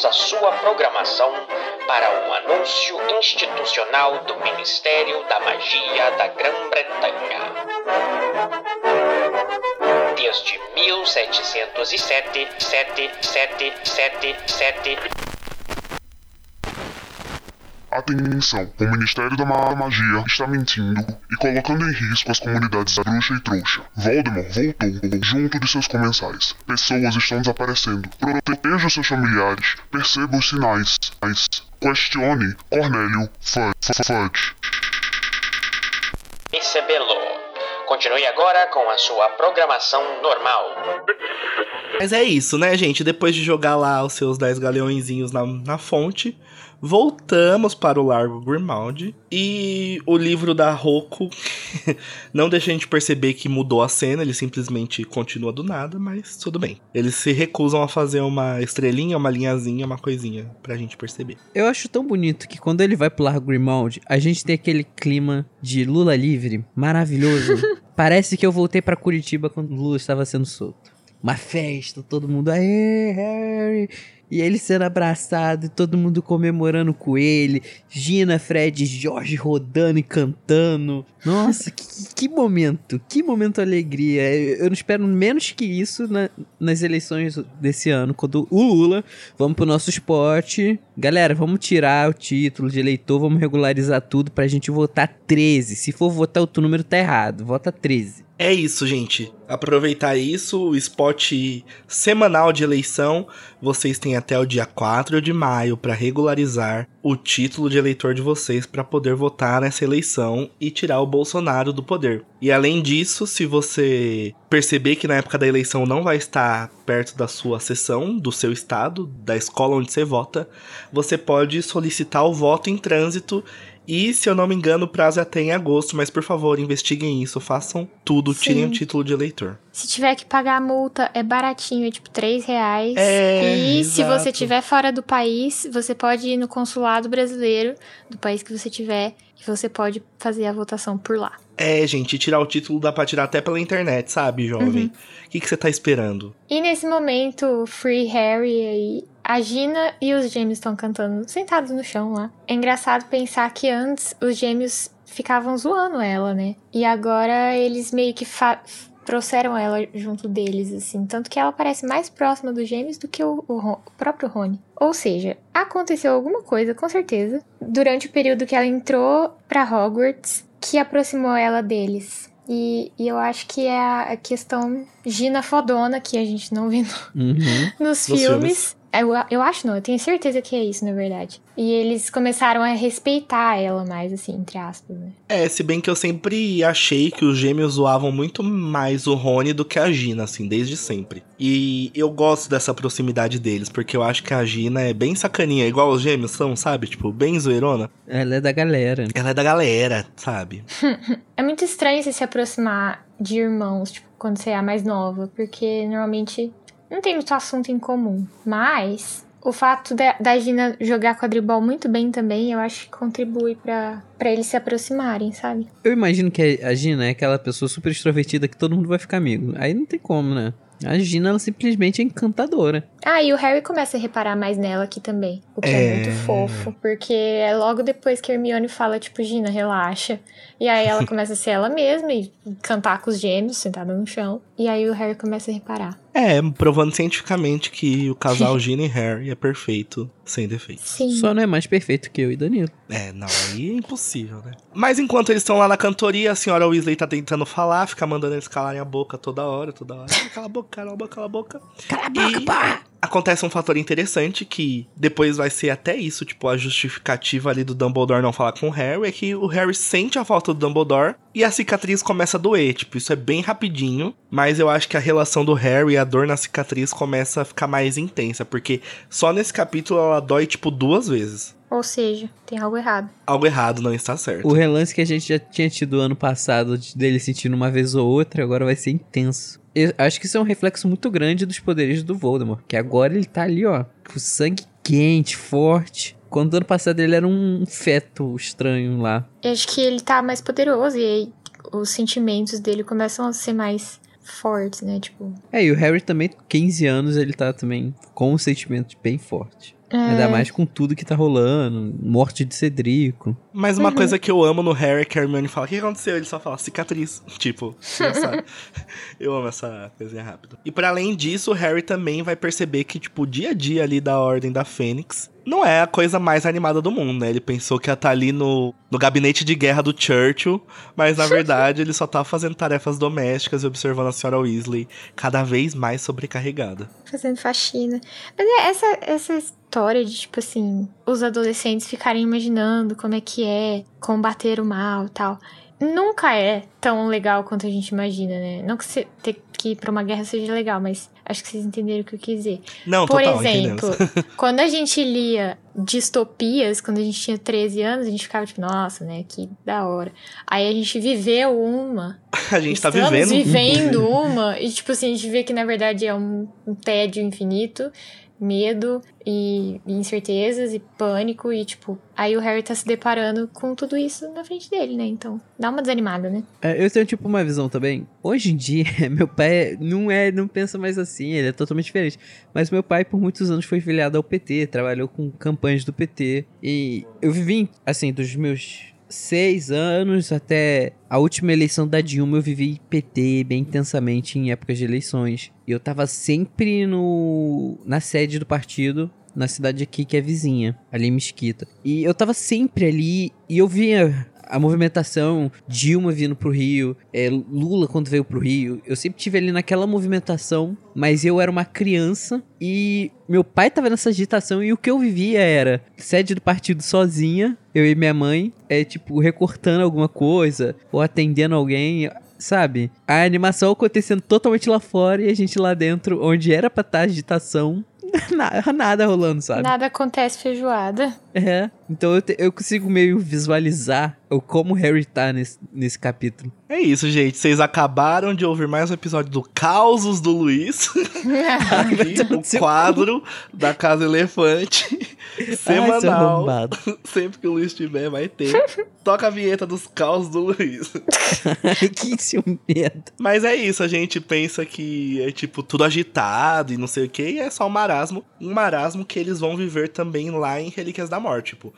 Interrompemos a sua programação para um anúncio institucional do Ministério da Magia da Grã-Bretanha. Desde 1707, 7, 7, 7, 7, Atenção, o Ministério da Ma- Magia está mentindo e colocando em risco as comunidades bruxa e trouxa. Voldemort voltou junto de seus comensais. Pessoas estão desaparecendo. Proteja seus familiares. Perceba os sinais. Mas Questione Cornélio Fudge. Percebê-lo. Continue agora com a sua programação normal. Mas é isso, né, gente? Depois de jogar lá os seus 10 galeõezinhos na, na fonte, voltamos para o Largo Grimald. E o livro da Roku não deixa a gente perceber que mudou a cena, ele simplesmente continua do nada, mas tudo bem. Eles se recusam a fazer uma estrelinha, uma linhazinha, uma coisinha pra gente perceber. Eu acho tão bonito que quando ele vai pro Largo Grimald, a gente tem aquele clima de Lula livre, maravilhoso. Parece que eu voltei pra Curitiba quando Lula estava sendo solto. Uma festa, todo mundo, aê, Harry! E ele sendo abraçado e todo mundo comemorando com ele. Gina, Fred Jorge rodando e cantando. Nossa, que, que momento, que momento alegria. Eu eu não espero menos que isso na- nas eleições desse ano, quando o Lula, vamos pro nosso esporte. Galera, vamos tirar o título de eleitor, vamos regularizar tudo pra gente votar 13. Se for votar outro número, tá errado. Vota 13. É isso, gente. Aproveitar isso, o spot semanal de eleição. Vocês têm até o dia 4 de maio para regularizar o título de eleitor de vocês para poder votar nessa eleição e tirar o Bolsonaro do poder. E além disso, se você perceber que na época da eleição não vai estar perto da sua sessão, do seu estado, da escola onde você vota, você pode solicitar o voto em trânsito e, se eu não me engano, o prazo é até em agosto, mas por favor, investiguem isso, façam tudo, tirem Sim. o título de eleitor. Se tiver que pagar a multa, é baratinho, é tipo 3 reais. É, e se exato. você estiver fora do país, você pode ir no consulado brasileiro do país que você tiver e você pode fazer a votação por lá. É, gente, tirar o título dá pra tirar até pela internet, sabe, jovem? O que, que você tá esperando? E nesse momento, Free Harry aí, a Gina e os gêmeos estão cantando sentados no chão lá. É engraçado pensar que antes os gêmeos ficavam zoando ela, né? E agora eles meio que fa- trouxeram ela junto deles, assim. Tanto que ela parece mais próxima dos gêmeos do que o, o o próprio Rony. Ou seja, aconteceu alguma coisa, com certeza, durante o período que ela entrou pra Hogwarts que aproximou ela deles. E, e eu acho que é a, questão Gina fodona que a gente não vê no- Uhum. nos Nos filmes. Eu, eu acho não, eu tenho certeza que é isso, na verdade. E eles começaram a respeitar ela mais, assim, entre aspas, né? É, se bem que eu sempre achei que os gêmeos zoavam muito mais o Rony do que a Gina, assim, desde sempre. E eu gosto dessa proximidade deles, porque eu acho que a Gina é bem sacaninha, igual os gêmeos são, sabe? Tipo, bem zoeirona. Ela é da galera. Ela é da galera, sabe? É muito estranho você se aproximar de irmãos, tipo, quando você é a mais nova, porque normalmente não tem muito assunto em comum. Mas o fato da, da Gina jogar quadribol muito bem também, eu acho que contribui pra, pra eles se aproximarem, sabe? Eu imagino que a Gina é aquela pessoa super extrovertida que todo mundo vai ficar amigo. Aí não tem como, né? A Gina, ela simplesmente é encantadora. Ah, e o Harry começa a reparar mais nela aqui também. O que é, É. muito fofo. Porque é logo depois que a Hermione fala, tipo, Gina, relaxa. E aí ela começa a ser ela mesma e cantar com os gêmeos, sentada no chão. E aí o Harry começa a reparar. É, provando cientificamente que o casal Gina e Harry é perfeito, sem defeito. Sim. Só não é mais perfeito que eu e Danilo. É, não, aí é impossível, né? Mas enquanto eles estão lá na cantoria, a senhora Weasley tá tentando falar, fica mandando eles calarem a boca toda hora, toda hora. Cala a boca, cala a boca, cala a boca. Cala a boca, pá! Acontece um fator interessante que depois vai ser até isso, tipo, a justificativa ali do Dumbledore não falar com o Harry, é que o Harry sente a falta do Dumbledore e a cicatriz começa a doer. Tipo, isso é bem rapidinho, mas eu acho que a relação do Harry e a dor na cicatriz começa a ficar mais intensa, porque só nesse capítulo ela dói, tipo, duas vezes. Ou seja, tem algo errado. Algo errado não está certo. O relance que a gente já tinha tido ano passado de- dele sentindo uma vez ou outra, agora vai ser intenso. Eu acho que isso é um reflexo muito grande dos poderes do Voldemort, que agora ele tá ali, ó, com sangue quente, forte. Quando ano passado ele era um feto estranho lá. Eu acho que ele tá mais poderoso e aí os sentimentos dele começam a ser mais fortes, né? Tipo. É, e o Harry também, com 15 anos, ele tá também com um sentimento bem forte. É, Ainda mais com tudo que tá rolando, morte de Cedrico. Mas uma Uhum. coisa que eu amo no Harry é que a Hermione fala: O que aconteceu? Ele só fala cicatriz. Tipo, engraçado. eu amo essa coisinha rápida. E para além disso, o Harry também vai perceber que, tipo, o dia a dia ali da Ordem da Fênix não é a coisa mais animada do mundo, né? Ele pensou que ia estar ali no, no gabinete de guerra do Churchill, mas na verdade ele só tá fazendo tarefas domésticas e observando a senhora Weasley cada vez mais sobrecarregada. fazendo faxina. Mas é essa, essa história de, tipo assim, os adolescentes ficarem imaginando como é que é combater o mal e tal. Nunca é tão legal quanto a gente imagina, né? Não que você ter que ir pra uma guerra seja legal, mas acho que vocês entenderam o que eu quis dizer. Não, Por total, exemplo, quando a gente lia distopias, quando a gente tinha 13 anos, a gente ficava tipo, nossa, né, que da hora. Aí a gente viveu uma A gente tá vivendo. vivendo uma, e tipo assim, a gente vê que na verdade é um, um tédio infinito, medo e, incertezas e pânico, e tipo, aí o Harry tá se deparando com tudo isso na frente dele, né? Então, dá uma desanimada, né? É, eu tenho tipo uma visão também. Hoje em dia, meu pai não é, não pensa mais assim, ele é totalmente diferente. Mas meu pai por muitos anos foi filiado ao PT, trabalhou com campanhas do PT e eu vivi assim dos meus seis anos até a última eleição da Dilma eu vivi PT bem intensamente em épocas de eleições. E eu tava sempre no na sede do partido na cidade aqui que é vizinha, ali em Mesquita. E eu tava sempre ali e eu via a movimentação, Dilma vindo pro Rio, é, Lula quando veio pro Rio. Eu sempre tive ali naquela movimentação, mas eu era uma criança e meu pai tava nessa agitação e o que eu vivia era sede do partido sozinha, eu e minha mãe, é tipo recortando alguma coisa ou atendendo alguém. Sabe? A animação acontecendo totalmente lá fora e a gente lá dentro, onde era pra estar agitação, nada, nada rolando, sabe? Nada acontece feijoada. É, então eu, te- eu consigo meio visualizar o como o Harry tá nesse, nesse capítulo. É isso, gente. Vocês acabaram de ouvir mais um episódio do Causos do Luiz. Aqui, o quadro da Casa Elefante. Ai, seu Semanal. arrombado. Sempre que o Luiz tiver, vai ter. Toca a vinheta dos causos do Luiz. que ciumento. Mas é isso, a gente pensa que é tipo tudo agitado e não sei o que, e é só um marasmo. Um marasmo que eles vão viver também lá em Relíquias da Morte, tipo.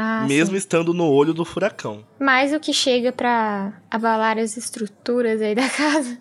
Ah, mesmo sim. estando no olho do furacão. Mas o que chega pra abalar as estruturas aí da casa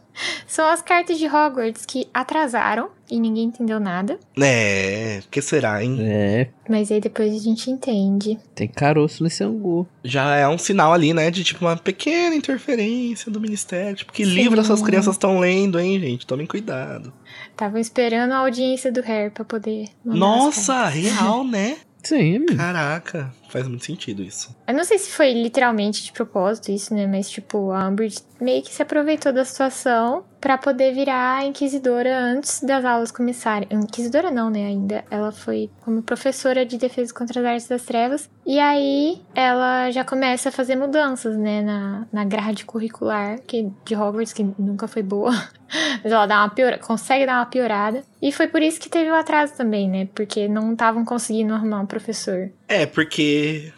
são as cartas de Hogwarts que atrasaram e ninguém entendeu nada. É, que será, hein? É, Mas aí depois a gente entende. tem caroço nesse angu. Já é um sinal ali, né, de tipo uma pequena interferência do ministério. Tipo, que Sim. livro essas crianças estão lendo, hein, gente? Tomem cuidado. Estavam esperando a audiência do Harry pra poder. Nossa, real, né? Sim, amigo. Caraca, faz muito sentido isso. Eu não sei se foi literalmente de propósito isso, né? Mas, tipo, a Umbridge meio que se aproveitou da situação pra poder virar inquisidora antes das aulas começarem. Inquisidora não, né? Ainda. Ela foi como professora de defesa contra as artes das trevas. E aí ela já começa a fazer mudanças, né? Na, na grade curricular que, de Hogwarts, que nunca foi boa. Mas ela dá uma piora, consegue dar uma piorada. E foi por isso que teve o atraso também, né? Porque não estavam conseguindo arrumar um professor. É, porque.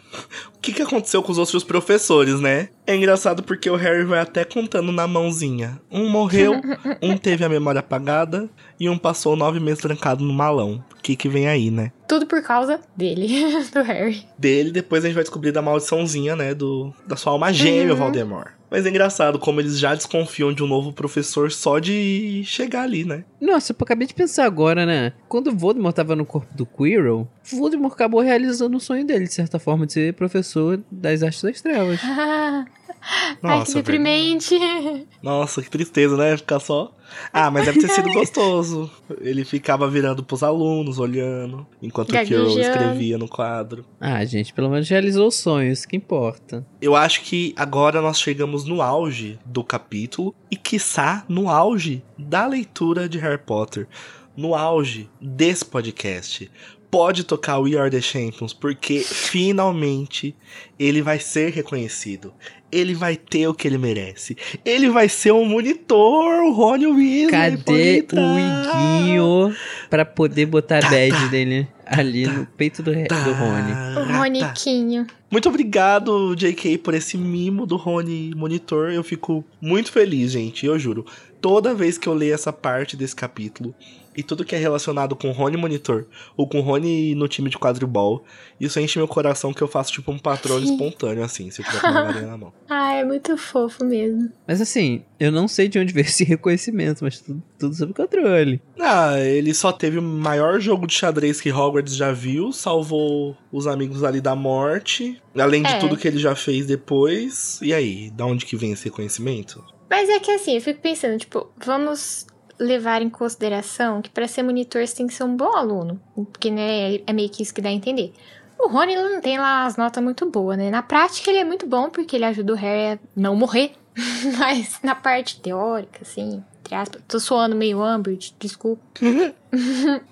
O que, que aconteceu com os outros professores, né? É engraçado porque o Harry vai até contando na mãozinha. Um morreu, um teve a memória apagada e um passou nove meses trancado no malão. O que, que vem aí, né? Tudo por causa dele, do Harry. Dele, depois a gente vai descobrir da maldiçãozinha, né? Do, da sua alma gêmea, Uhum. Valdemar. Mas é engraçado como eles já desconfiam de um novo professor só de chegar ali, né? Nossa, eu acabei de pensar agora, né? Quando o Voldemort tava no corpo do Quirrell, Voldemort acabou realizando o sonho dele, de certa forma, de ser professor das artes das trevas. Ai, que Nossa, deprimente. Nossa, que tristeza, né? Ficar só. Ah, mas deve ter sido gostoso. Ele ficava virando pros alunos, olhando, enquanto Kiro Gaguejando. escrevia no quadro. Ah, gente, pelo menos realizou o sonho, isso que importa. Eu acho que agora nós chegamos no auge do capítulo e, quiçá, no auge da leitura de Harry Potter. No auge desse podcast. Pode tocar We Are the Champions, porque finalmente ele vai ser reconhecido. Ele vai ter o que ele merece. Ele vai ser um monitor, o Rony Weasley. Cadê pode o. Iguinho pra poder botar a badge dele ali no peito do, Re- do Rony? O Roniquinho. Muito obrigado, JK, por esse mimo do Rony Monitor. Eu fico muito feliz, gente. Eu juro. Toda vez que eu leio essa parte desse capítulo e tudo que é relacionado com Rony Monitor ou com Rony no time de quadribol, isso enche meu coração que eu faço tipo um patrão espontâneo, assim, se eu tiver com uma varinha na mão. Ah, é muito fofo mesmo. Mas assim, eu não sei de onde veio esse reconhecimento, mas tudo, tudo sob controle. Ah, ele só teve o maior jogo de xadrez que Hogwarts já viu, salvou os amigos ali da morte, além de É. tudo que ele já fez depois. E aí, da onde que vem esse reconhecimento? Mas é que assim, eu fico pensando, tipo, vamos levar em consideração que pra ser monitor você tem que ser um bom aluno. Porque, né, é meio que isso que dá a entender. O Rony não tem lá as notas muito boas, né? Na prática ele é muito bom porque ele ajuda o Harry a não morrer. Mas na parte teórica, assim, entre aspas, tô suando meio Umbridge, desculpa.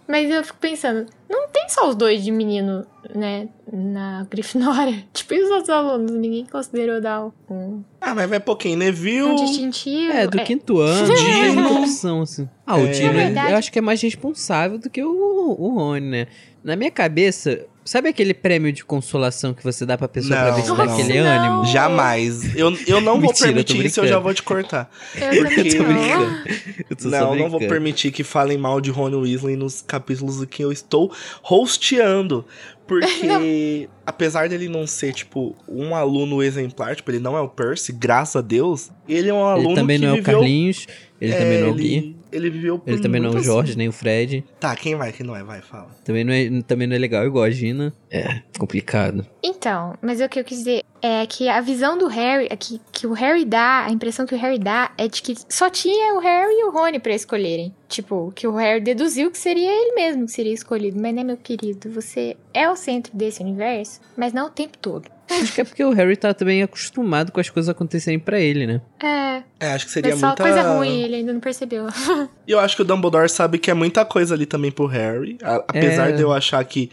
Mas eu fico pensando, não tem só os dois de menino, né, na Grifinória. Tipo, e os outros alunos? Ninguém considerou dar um, Ah, mas vai pouquinho, Neville. um distintivo. É, do quinto ano, Dino. opção, assim. Ah, o É. Dino, eu acho que é mais responsável do que o, o Rony, né? Na minha cabeça, sabe aquele prêmio de consolação que você dá pra pessoa pra Não, ver se dá aquele Não. ânimo? Jamais. Eu, eu não vou Mentira, permitir isso, eu já brincando. vou te cortar. Eu também Tô não. brincando. Eu tô Não, não vou brincando. permitir que falem mal de Ron Weasley nos capítulos que eu estou hosteando. Porque, apesar dele não ser, tipo, um aluno exemplar, tipo, ele não é o Percy, graças a Deus, ele é um aluno Ele também que não é o viveu... Carlinhos, ele também não é o Gui, ele, viveu por ele também não é o Jorge, nem o Fred. Tá, quem vai, quem não é? Vai, fala. Também não é, também não é legal igual a Gina. É, complicado. Então, mas o que eu quis dizer é que a visão do Harry, é que, que o Harry dá, a impressão que o Harry dá é de que só tinha o Harry e o Rony pra escolherem. Tipo, que o Harry deduziu que seria ele mesmo que seria escolhido. Mas né, meu querido, você é o centro desse universo, mas não o tempo todo. Acho que é porque o Harry tá também acostumado com as coisas acontecerem pra ele, né? É, É, acho que seria mas só muita... coisa ruim, ele ainda não percebeu. E eu acho que o Dumbledore sabe que é muita coisa ali também pro Harry. A- apesar É. de eu achar que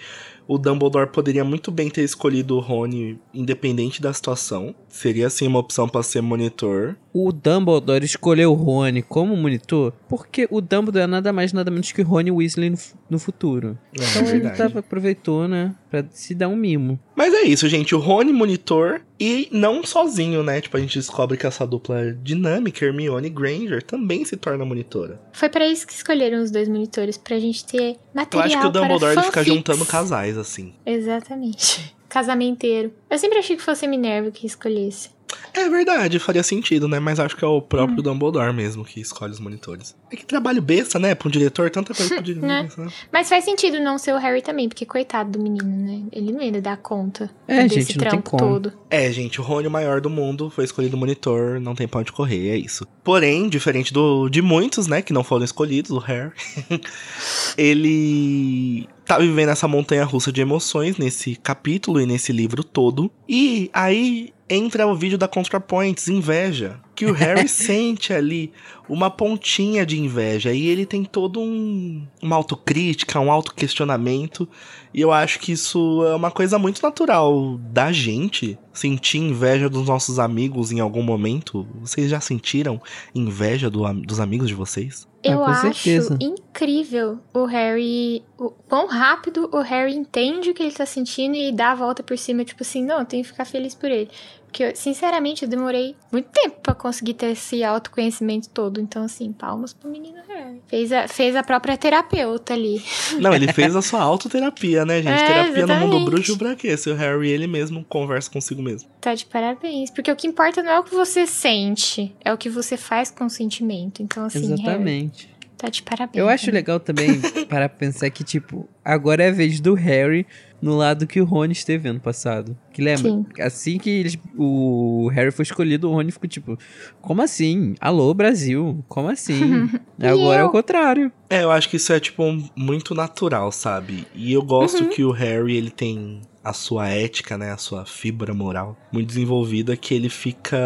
o Dumbledore poderia muito bem ter escolhido o Rony independente da situação. Seria sim uma opção pra ser monitor. O Dumbledore escolheu o Rony como monitor porque o Dumbledore é nada mais nada menos que Rony Weasley no, no futuro. É, Então ele verdade. tava, aproveitou, né, pra se dar um mimo. Mas é isso, gente. O Rony monitor e não sozinho, né? Tipo, a gente descobre que essa dupla dinâmica, Hermione e Granger, também se torna monitora. Foi pra isso que escolheram os dois monitores, pra gente ter Eu material acho que o Dumbledore para fica juntando casais, assim. Exatamente. Casamenteiro. Eu sempre achei que fosse Minerva que escolhesse. É verdade, faria sentido, né? Mas acho que é o Hum. próprio Dumbledore mesmo que escolhe os monitores. É que trabalho besta, né? Pra um diretor, tanta coisa pro diretor. Né? né? Mas faz sentido não ser o Harry também, porque coitado do menino, né? Ele não ia dar conta É, desse gente, não tem trampo como. todo. É, gente, o Rony o maior do mundo foi escolhido monitor, não tem pra onde correr, é isso. Porém, diferente do, de muitos, né, que não foram escolhidos, o Harry, ele tá vivendo essa montanha russa de emoções nesse capítulo e nesse livro todo. E aí entra o vídeo da ContraPoints, inveja. Que o Harry sente ali uma pontinha de inveja. E ele tem todo um, uma autocrítica, um autoquestionamento. E eu acho que isso é uma coisa muito natural da gente. Sentir inveja dos nossos amigos em algum momento. Vocês já sentiram inveja do dos amigos de vocês? Ah, Eu com acho certeza. incrível o Harry. O quão rápido o Harry entende o que ele tá sentindo e dá a volta por cima, tipo assim, não, eu tenho que ficar feliz por ele. Porque, eu, sinceramente, eu demorei muito tempo pra conseguir ter esse autoconhecimento todo. Então, assim, palmas pro menino Harry. Fez a, fez a própria terapeuta ali. Não, ele fez a sua autoterapia, né, gente? É, terapia no mundo exatamente. bruxo pra quê? Se o Harry ele mesmo conversa consigo mesmo. Tá de parabéns. Porque o que importa não é o que você sente, é o que você faz com o sentimento. Então, assim, Harry, Exatamente. tá de parabéns. Eu acho legal também para pensar que, tipo, agora é a vez do Harry no lado que o Rony esteve ano passado. Que lembra? Sim. Assim que eles- o Harry foi escolhido, o Rony ficou tipo, como assim? Alô, Brasil? Como assim? E Agora é eu? o contrário. É, eu acho que isso é, tipo, um- muito natural, sabe? E eu gosto Uhum. que o Harry, ele tem a sua ética, né? A sua fibra moral muito desenvolvida, que ele fica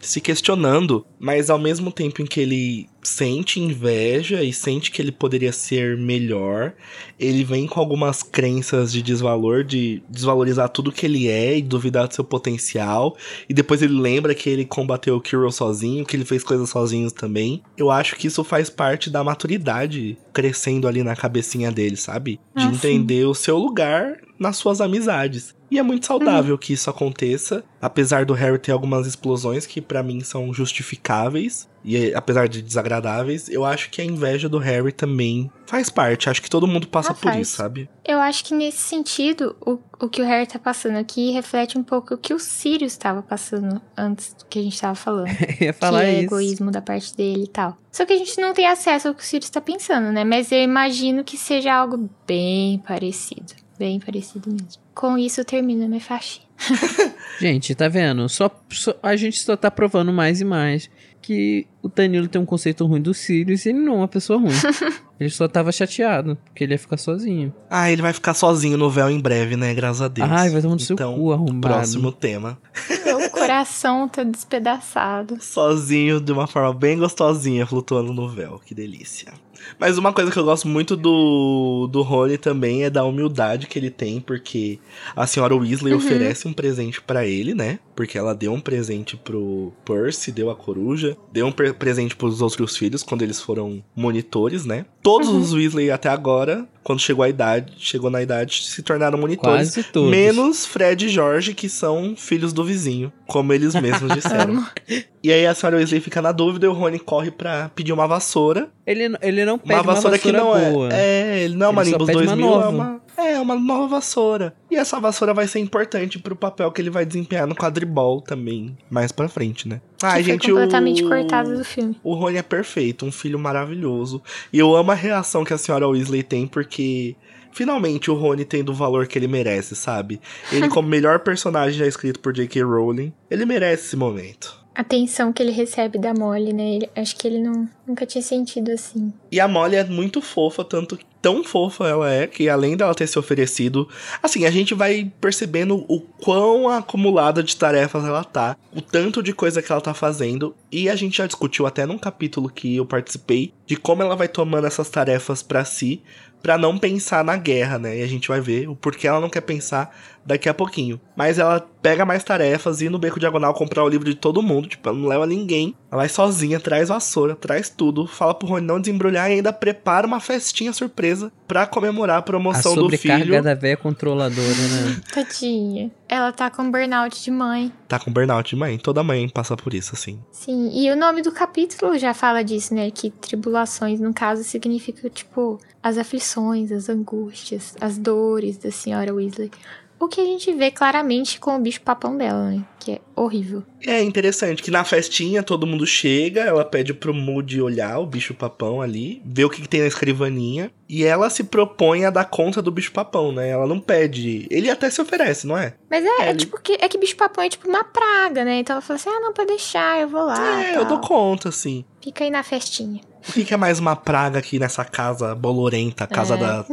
se questionando, mas ao mesmo tempo em que ele sente inveja e sente que ele poderia ser melhor, ele vem com algumas crenças de desvalor, de desvalorizar tudo que ele é e duvidar do seu potencial. E depois ele lembra que ele combateu o Kirill sozinho, que ele fez coisas sozinho também. Eu acho que isso faz parte da maturidade crescendo ali na cabecinha dele, sabe? De Ah, sim. entender o seu lugar nas suas amizades. E é muito saudável que isso aconteça, apesar do Harry ter algumas explosões que pra mim são justificáveis e apesar de desagradáveis, eu acho que a inveja do Harry também faz parte. Acho que todo mundo passa Ah, por isso, sabe? Eu acho que nesse sentido, o, o que o Harry tá passando aqui reflete um pouco o que o Sirius estava passando antes do que a gente tava falando. Ia falar que é isso. egoísmo da parte dele e tal. Só que a gente não tem acesso ao que o Sirius tá pensando, né? Mas eu imagino que seja algo bem parecido. Bem parecido mesmo. Com isso, eu termino a minha faixinha. Gente, tá vendo? Só, só- a gente só tá provando mais e mais que o Danilo tem um conceito ruim do Sirius e ele não é uma pessoa ruim. ele só tava chateado, porque ele ia ficar sozinho. Ah, ele vai ficar sozinho no véu em breve, né? Graças a Deus. Ai, vai tomar no seu então, cu arrombado. Próximo tema. Meu coração tá despedaçado. Sozinho, de uma forma bem gostosinha, flutuando no véu. Que delícia. Mas uma coisa que eu gosto muito do, do Rony também é da humildade que ele tem, porque a senhora Weasley Uhum. oferece um presente pra ele, né? Porque ela deu um presente pro Percy, deu a coruja, deu um pre- presente pros outros filhos quando eles foram monitores, né? Todos Uhum. os Weasley até agora, quando chegou a idade, chegou na idade, se tornaram monitores. Quase todos. Menos Fred e Jorge, que são filhos do vizinho, como eles mesmos disseram. E aí a senhora Weasley fica na dúvida e o Rony corre pra pedir uma vassoura. Ele, ele não pede Uma uma vassoura, que não boa. é. É, ele não é uma Nimbus pede uma 2000, é uma. É, uma nova vassoura. E essa vassoura vai ser importante pro papel que ele vai desempenhar no quadribol também, mais pra frente, né? Que gente, foi completamente o... cortado do filme. O Rony é perfeito, um filho maravilhoso. E eu amo a reação que a senhora Weasley tem, porque finalmente o Rony tem do valor que ele merece, sabe? Ele, como melhor personagem já escrito por J.K. Rowling, ele merece esse momento. Atenção que ele recebe da Molly, né? Ele- acho que ele não, nunca tinha sentido assim. E a Molly é muito fofa, tanto tão fofa ela é, que além dela ter se oferecido, assim, a gente vai percebendo o quão acumulada de tarefas ela tá, o tanto de coisa que ela tá fazendo, e a gente já discutiu até num capítulo que eu participei, de como ela vai tomando essas tarefas pra si, pra não pensar na guerra, né? E a gente vai ver o porquê ela não quer pensar daqui a pouquinho. Mas ela pega mais tarefas e no beco diagonal comprar o livro de todo mundo, tipo, ela não leva ninguém. Ela vai sozinha, traz vassoura, traz tudo, fala pro Rony não desembrulhar e ainda prepara uma festinha surpresa pra comemorar a A promoção do sobrecarga filho. da véia controladora, né? Tadinha. Ela tá com burnout de mãe. Tá com burnout de mãe, toda mãe passa por isso, assim. Sim, e o nome do capítulo já fala disso, né? Que tribulações, no caso, significa, tipo, as aflições, as angústias, as dores da senhora Weasley. O que a gente vê claramente com o bicho papão dela, né? Que é horrível. É interessante que na festinha todo mundo chega, ela pede pro Moody olhar o bicho papão ali, ver o que, que tem na escrivaninha, e ela se propõe a dar conta do bicho papão, né? Ela não pede. Ele até se oferece, não é? Mas é, É, é tipo que, é que bicho papão é tipo uma praga, né? Então ela fala assim: ah, não, pode deixar, eu vou lá. é, eu dou conta, assim. Fica aí na festinha. Fica mais uma praga aqui nessa casa bolorenta, casa É. da,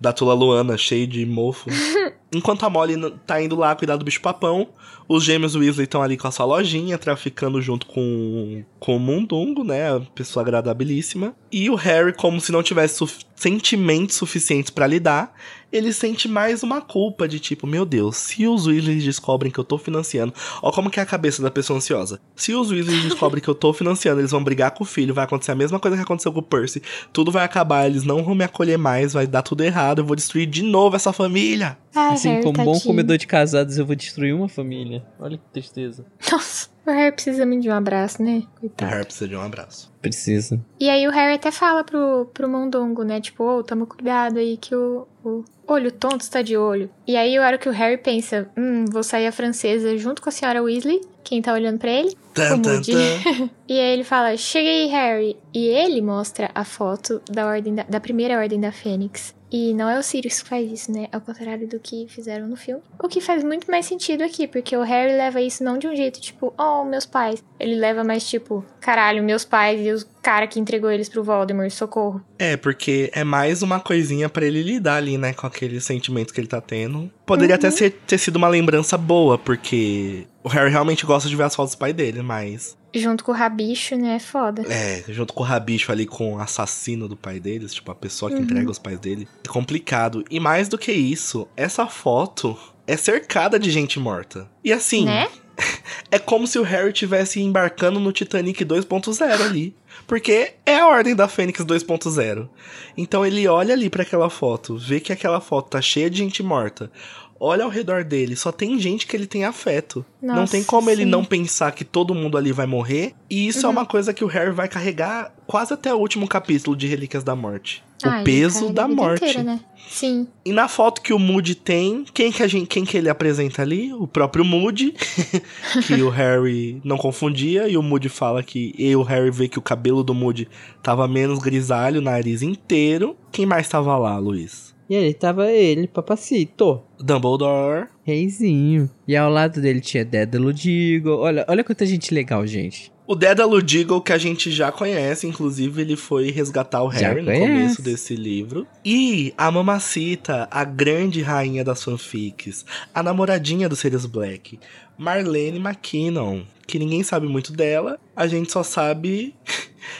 da Tula Luana, cheia de mofo. Enquanto a Molly tá indo lá cuidar do bicho papão, os gêmeos Weasley estão ali com a sua lojinha, traficando junto com, com o Mundungo, né? A pessoa agradabilíssima. E o Harry, como se não tivesse sentimentos suficientes pra lidar, ele sente mais uma culpa de tipo, meu Deus, se os Weasley descobrem que eu tô financiando. Ó, como que é a cabeça da pessoa ansiosa. Se os Weasley descobrem que eu tô financiando, eles vão brigar com o filho, vai acontecer a mesma coisa que aconteceu com o Percy. Tudo vai acabar, eles não vão me acolher mais, vai dar tudo errado, eu vou destruir de novo essa família. Assim Harry, como bom tadinho. comedor de casados, eu vou destruir uma família. Olha que tristeza. Nossa, o Harry precisa muito de um abraço, né? O Coitado. Harry precisa de um abraço. Precisa. E aí o Harry até fala pro, pro Mondongo, né? Tipo, ô, toma cuidado aí que o, tipo, olho tonto está de olho. E aí, a hora que o Harry pensa, hum, vou sair a francesa junto com a senhora Weasley, quem tá olhando pra ele? Tan, o Moody. tan. E aí ele fala, cheguei, Harry. E ele mostra a foto da, ordem da, da primeira Ordem da Fênix. E não é o Sirius que faz isso, né? Ao contrário do que fizeram no filme. O que faz muito mais sentido aqui, porque o Harry leva isso não de um jeito tipo, oh, meus pais. Ele leva mais tipo, caralho, meus pais e o cara que entregou eles pro Voldemort, socorro. É, porque é mais uma coisinha pra ele lidar ali, né, com aqueles sentimentos que ele tá tendo. Poderia até ser, ter sido uma lembrança boa, porque o Harry realmente gosta de ver as fotos do pai dele, mas. Junto com o Rabicho, né? É foda. É, junto com o Rabicho ali com o assassino do pai deles, tipo, a pessoa que Uhum. entrega os pais dele. É complicado. E mais do que isso, essa foto é cercada de gente morta. E assim. Né? É como se o Harry tivesse embarcando no Titanic 2.0 ali. Porque é a Ordem da Fênix 2.0. Então ele olha ali pra aquela foto, vê que aquela foto tá cheia de gente morta. Olha ao redor dele, só tem gente que ele tem afeto. não Nossa, tem como ele sim. não pensar que todo mundo ali vai morrer. E isso é uma coisa que o Harry vai carregar quase até o último capítulo de Relíquias da Morte. O Ah, ele peso da morte. inteira, né? Sim. E na foto que o Moody tem, quem que, a gente, quem que ele apresenta ali? O próprio Moody, que o Harry não confundia, e o Moody fala que e o Harry vê que o cabelo do Moody tava menos grisalho, o nariz inteiro. Quem mais tava lá, Luiz? E aí tava ele, papacito, Dumbledore. reizinho. E ao lado dele tinha Dédalo Diggle. Olha, olha quanta gente legal, gente. O Dédalo Diggle, que a gente já conhece, inclusive ele foi resgatar o Já Harry no conhece. começo desse livro. E a Mamacita, a grande rainha das fanfics, a namoradinha do Sirius Black, Marlene McKinnon, que ninguém sabe muito dela, a gente só sabe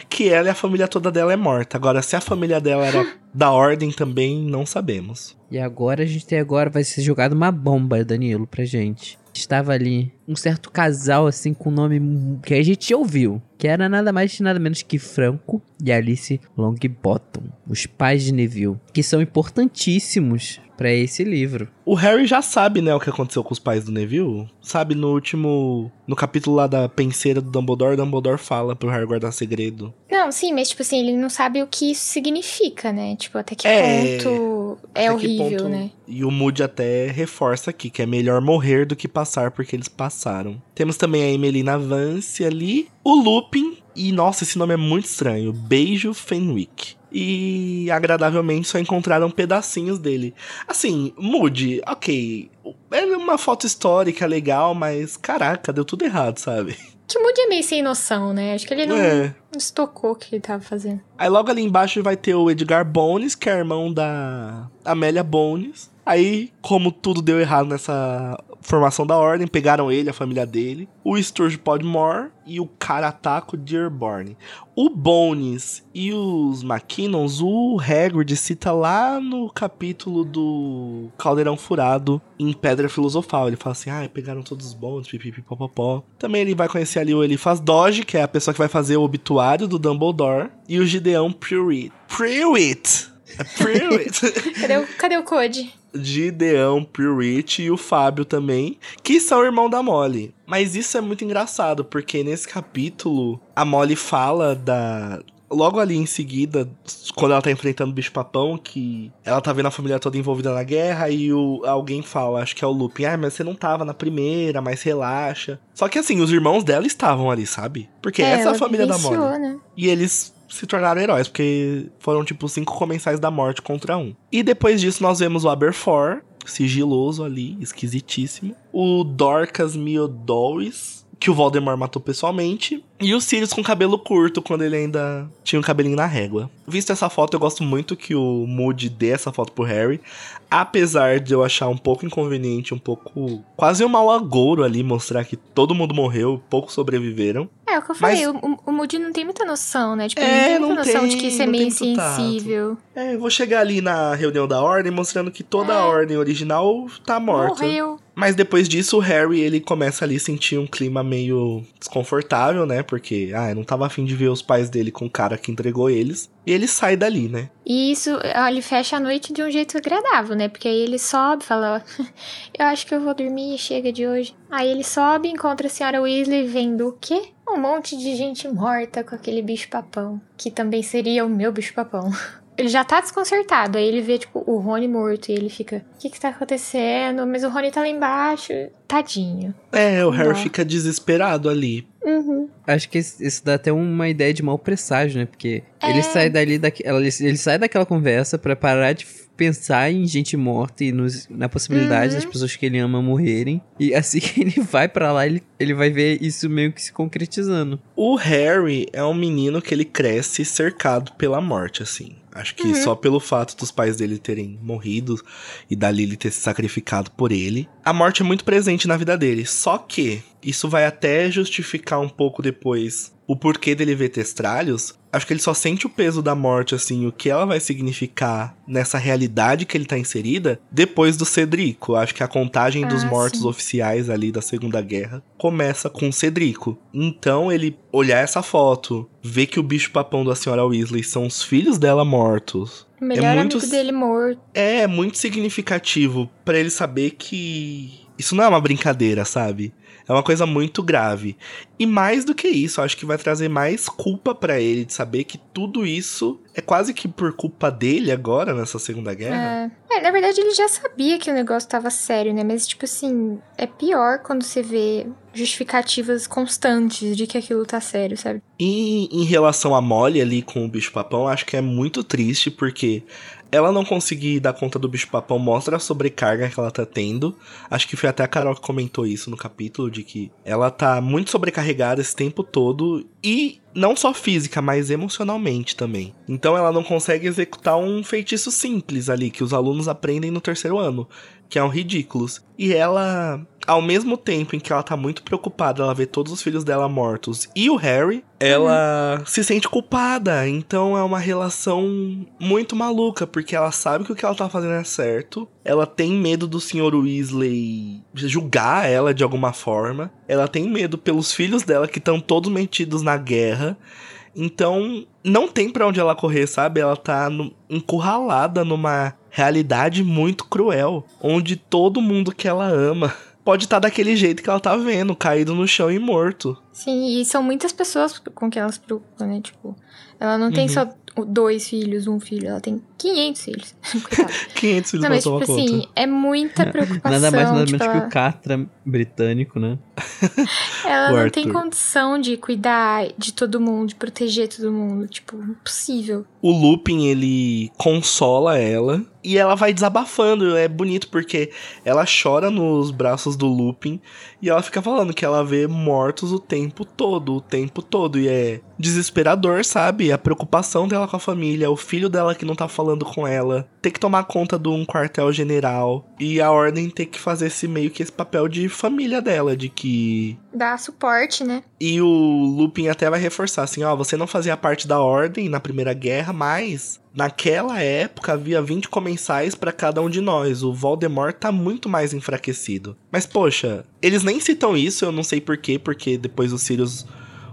que ela e a família toda dela é morta. Agora, se a família dela era da Ordem também, não sabemos. E agora a gente tem agora, vai ser jogado uma bomba, Danilo, pra gente. Estava ali um certo casal, assim, com nome que a gente ouviu. Que era nada mais nada menos que Franco e Alice Longbottom. Os pais de Neville. Que são importantíssimos pra esse livro. O Harry já sabe, né, o que aconteceu com os pais do Neville. Sabe, no último. No capítulo lá da penseira do Dumbledore, Dumbledore fala pro Harry guardar segredo. Não, sim, mas tipo assim, ele não sabe o que isso significa, né? Tipo, até que É, ponto é Até que horrível, ponto- né? E o Moody até reforça aqui que é melhor morrer do que passar porque eles passaram. Temos também a Emelina Vance ali, o Lupin, e nossa, esse nome é muito estranho, Beijo Fenwick. E agradavelmente só encontraram pedacinhos dele. Assim, Moody, ok, é uma foto histórica legal, mas caraca, deu tudo errado, sabe? Que o Moody é meio sem noção, né? Acho que ele não, É. não se tocou o que ele tava fazendo. Aí logo ali embaixo vai ter o Edgar Bones, que é irmão da Amélia Bones. Aí, como tudo deu errado nessa formação da ordem, pegaram ele, a família dele, o Sturge Podmore e o Karataco Dearborn. O Bones e os McKinnons, o Hagrid cita lá no capítulo do Caldeirão Furado em Pedra Filosofal. Ele fala assim, ah, pegaram todos os Bones, pipipipopopó. Também ele vai conhecer ali o Eliphas Doge, que é a pessoa que vai fazer o obituário do Dumbledore, e o Gideon Pruitt. Pruitt! É Pruitt! Cadê o, cadê o Code? Gideão Pruitt e o Fábio também, que são irmão da Molly. Mas isso é muito engraçado, porque nesse capítulo a Molly fala da. Logo ali em seguida, quando ela tá enfrentando o bicho papão, que ela tá vendo a família toda envolvida na guerra, e o, alguém fala, acho que é o Lupin, ah, mas você não tava na primeira, mas relaxa. Só que assim, os irmãos dela estavam ali, sabe? Porque essa é a família da Molly. né? E eles se tornaram heróis, porque foram tipo cinco comensais da morte contra um. E depois disso nós vemos o Aberforth, sigiloso ali, esquisitíssimo. O Dorcas Miodois, que o Voldemort matou pessoalmente. E o Sirius com cabelo curto, quando ele ainda tinha um cabelinho na régua. Visto essa foto, eu gosto muito que o Moody dê essa foto pro Harry. Apesar de eu achar um pouco inconveniente, um pouco. quase um mau agouro ali, mostrar que todo mundo morreu, poucos sobreviveram. É o que eu Mas- falei, o, o Moody não tem muita noção, né? Tipo, É, ele não tem não muita noção de tem, que isso é não meio insensível. É, eu vou chegar ali na reunião da ordem mostrando que toda É. a ordem original tá morta. Morreu. Mas depois disso, o Harry, ele começa ali a sentir um clima meio desconfortável, né? Porque, ah, eu não tava afim de ver os pais dele com o cara que entregou eles. E ele sai dali, né? E isso, ó, ele fecha a noite de um jeito agradável, né? Porque aí ele sobe e fala, ó, eu acho que eu vou dormir, chega de hoje. Aí ele sobe, encontra a senhora Weasley vendo o quê? Um monte de gente morta com aquele bicho papão, que também seria o meu bicho papão. ele já tá desconcertado. Aí ele vê, tipo, o Rony morto e ele fica: O que que tá acontecendo? Mas o Rony tá lá embaixo. Tadinho. É, o Harry Não. fica desesperado ali. Uhum. Acho que isso dá até uma ideia de mau presságio, né? Porque ele É. sai dali daquela, ele, ele sai daquela conversa pra parar de pensar em gente morta e nos- na possibilidade Uhum. das pessoas que ele ama morrerem. E assim que ele vai pra lá, ele, ele vai ver isso meio que se concretizando. O Harry é um menino que ele cresce cercado pela morte, assim. Acho que só pelo fato dos pais dele terem morrido e da Lily ter se sacrificado por ele, a morte é muito presente na vida dele. Só que isso vai até justificar um pouco depois o porquê dele ver testralhos. Acho que ele só sente o peso da morte, assim, o que ela vai significar nessa realidade que ele tá inserida depois do Cedrico. Acho que a contagem dos Ah, mortos sim. oficiais ali da Segunda Guerra começa com o Cedrico. Então ele olhar essa foto, ver que o bicho papão da senhora Weasley são os filhos dela mortos. O melhor muito amigo dele morto. É muito significativo pra ele saber que isso não é uma brincadeira, sabe? É uma coisa muito grave. E mais do que isso, acho que vai trazer mais culpa pra ele de saber que tudo isso é quase que por culpa dele agora nessa Segunda Guerra. É. É, na verdade ele já sabia que o negócio tava sério, né? Mas, tipo assim, é pior quando você vê justificativas constantes de que aquilo tá sério, sabe? E em relação a Molly ali com o bicho papão, acho que é muito triste porque ela não conseguir dar conta do bicho papão mostra a sobrecarga que ela tá tendo. Acho que foi até a Carol que comentou isso no capítulo de que ela tá muito sobrecarregada esse tempo todo e não só física, mas emocionalmente também. Então ela não consegue executar um feitiço simples ali que os alunos aprendem no terceiro ano, que é um ridículos. E ela, ao mesmo tempo em que ela tá muito preocupada, ela vê todos os filhos dela mortos e o Harry, ela se sente culpada. Então é uma relação muito maluca, porque ela sabe que o que ela tá fazendo é certo. Ela tem medo do Sr. Weasley julgar ela de alguma forma. Ela tem medo pelos filhos dela que estão todos metidos na guerra. Então, não tem pra onde ela correr, sabe? Ela tá no- encurralada numa realidade muito cruel, onde todo mundo que ela ama pode estar daquele jeito que ela tá vendo, caído no chão e morto. Sim, e são muitas pessoas com que ela se preocupa, né? Tipo, ela não tem Uhum. só dois filhos, um filho, ela tem 500 filhos. Coitada. 500 filhos Não, mas, tipo conta. assim, é muita preocupação. Nada mais nada tipo, menos que o Catra britânico, né? Ela não tem condição de cuidar de todo mundo, de proteger todo mundo. Tipo, impossível. O Lupin, ele consola ela e ela vai desabafando. É bonito porque ela chora nos braços do Lupin e ela fica falando que ela vê mortos o tempo todo, o tempo todo. E é desesperador, sabe? A preocupação dela com a família, o filho dela que não tá falando com ela, ter que tomar conta de um quartel-general e a ordem ter que fazer esse meio que esse papel de família dela, de que Dá suporte, né? e o Lupin até vai reforçar assim, ó, você não fazia parte da ordem na Primeira Guerra, mas naquela época havia 20 comensais pra cada um de nós. O Voldemort tá muito mais enfraquecido. Mas poxa, eles nem citam isso, eu não sei porquê, porque depois os Sirius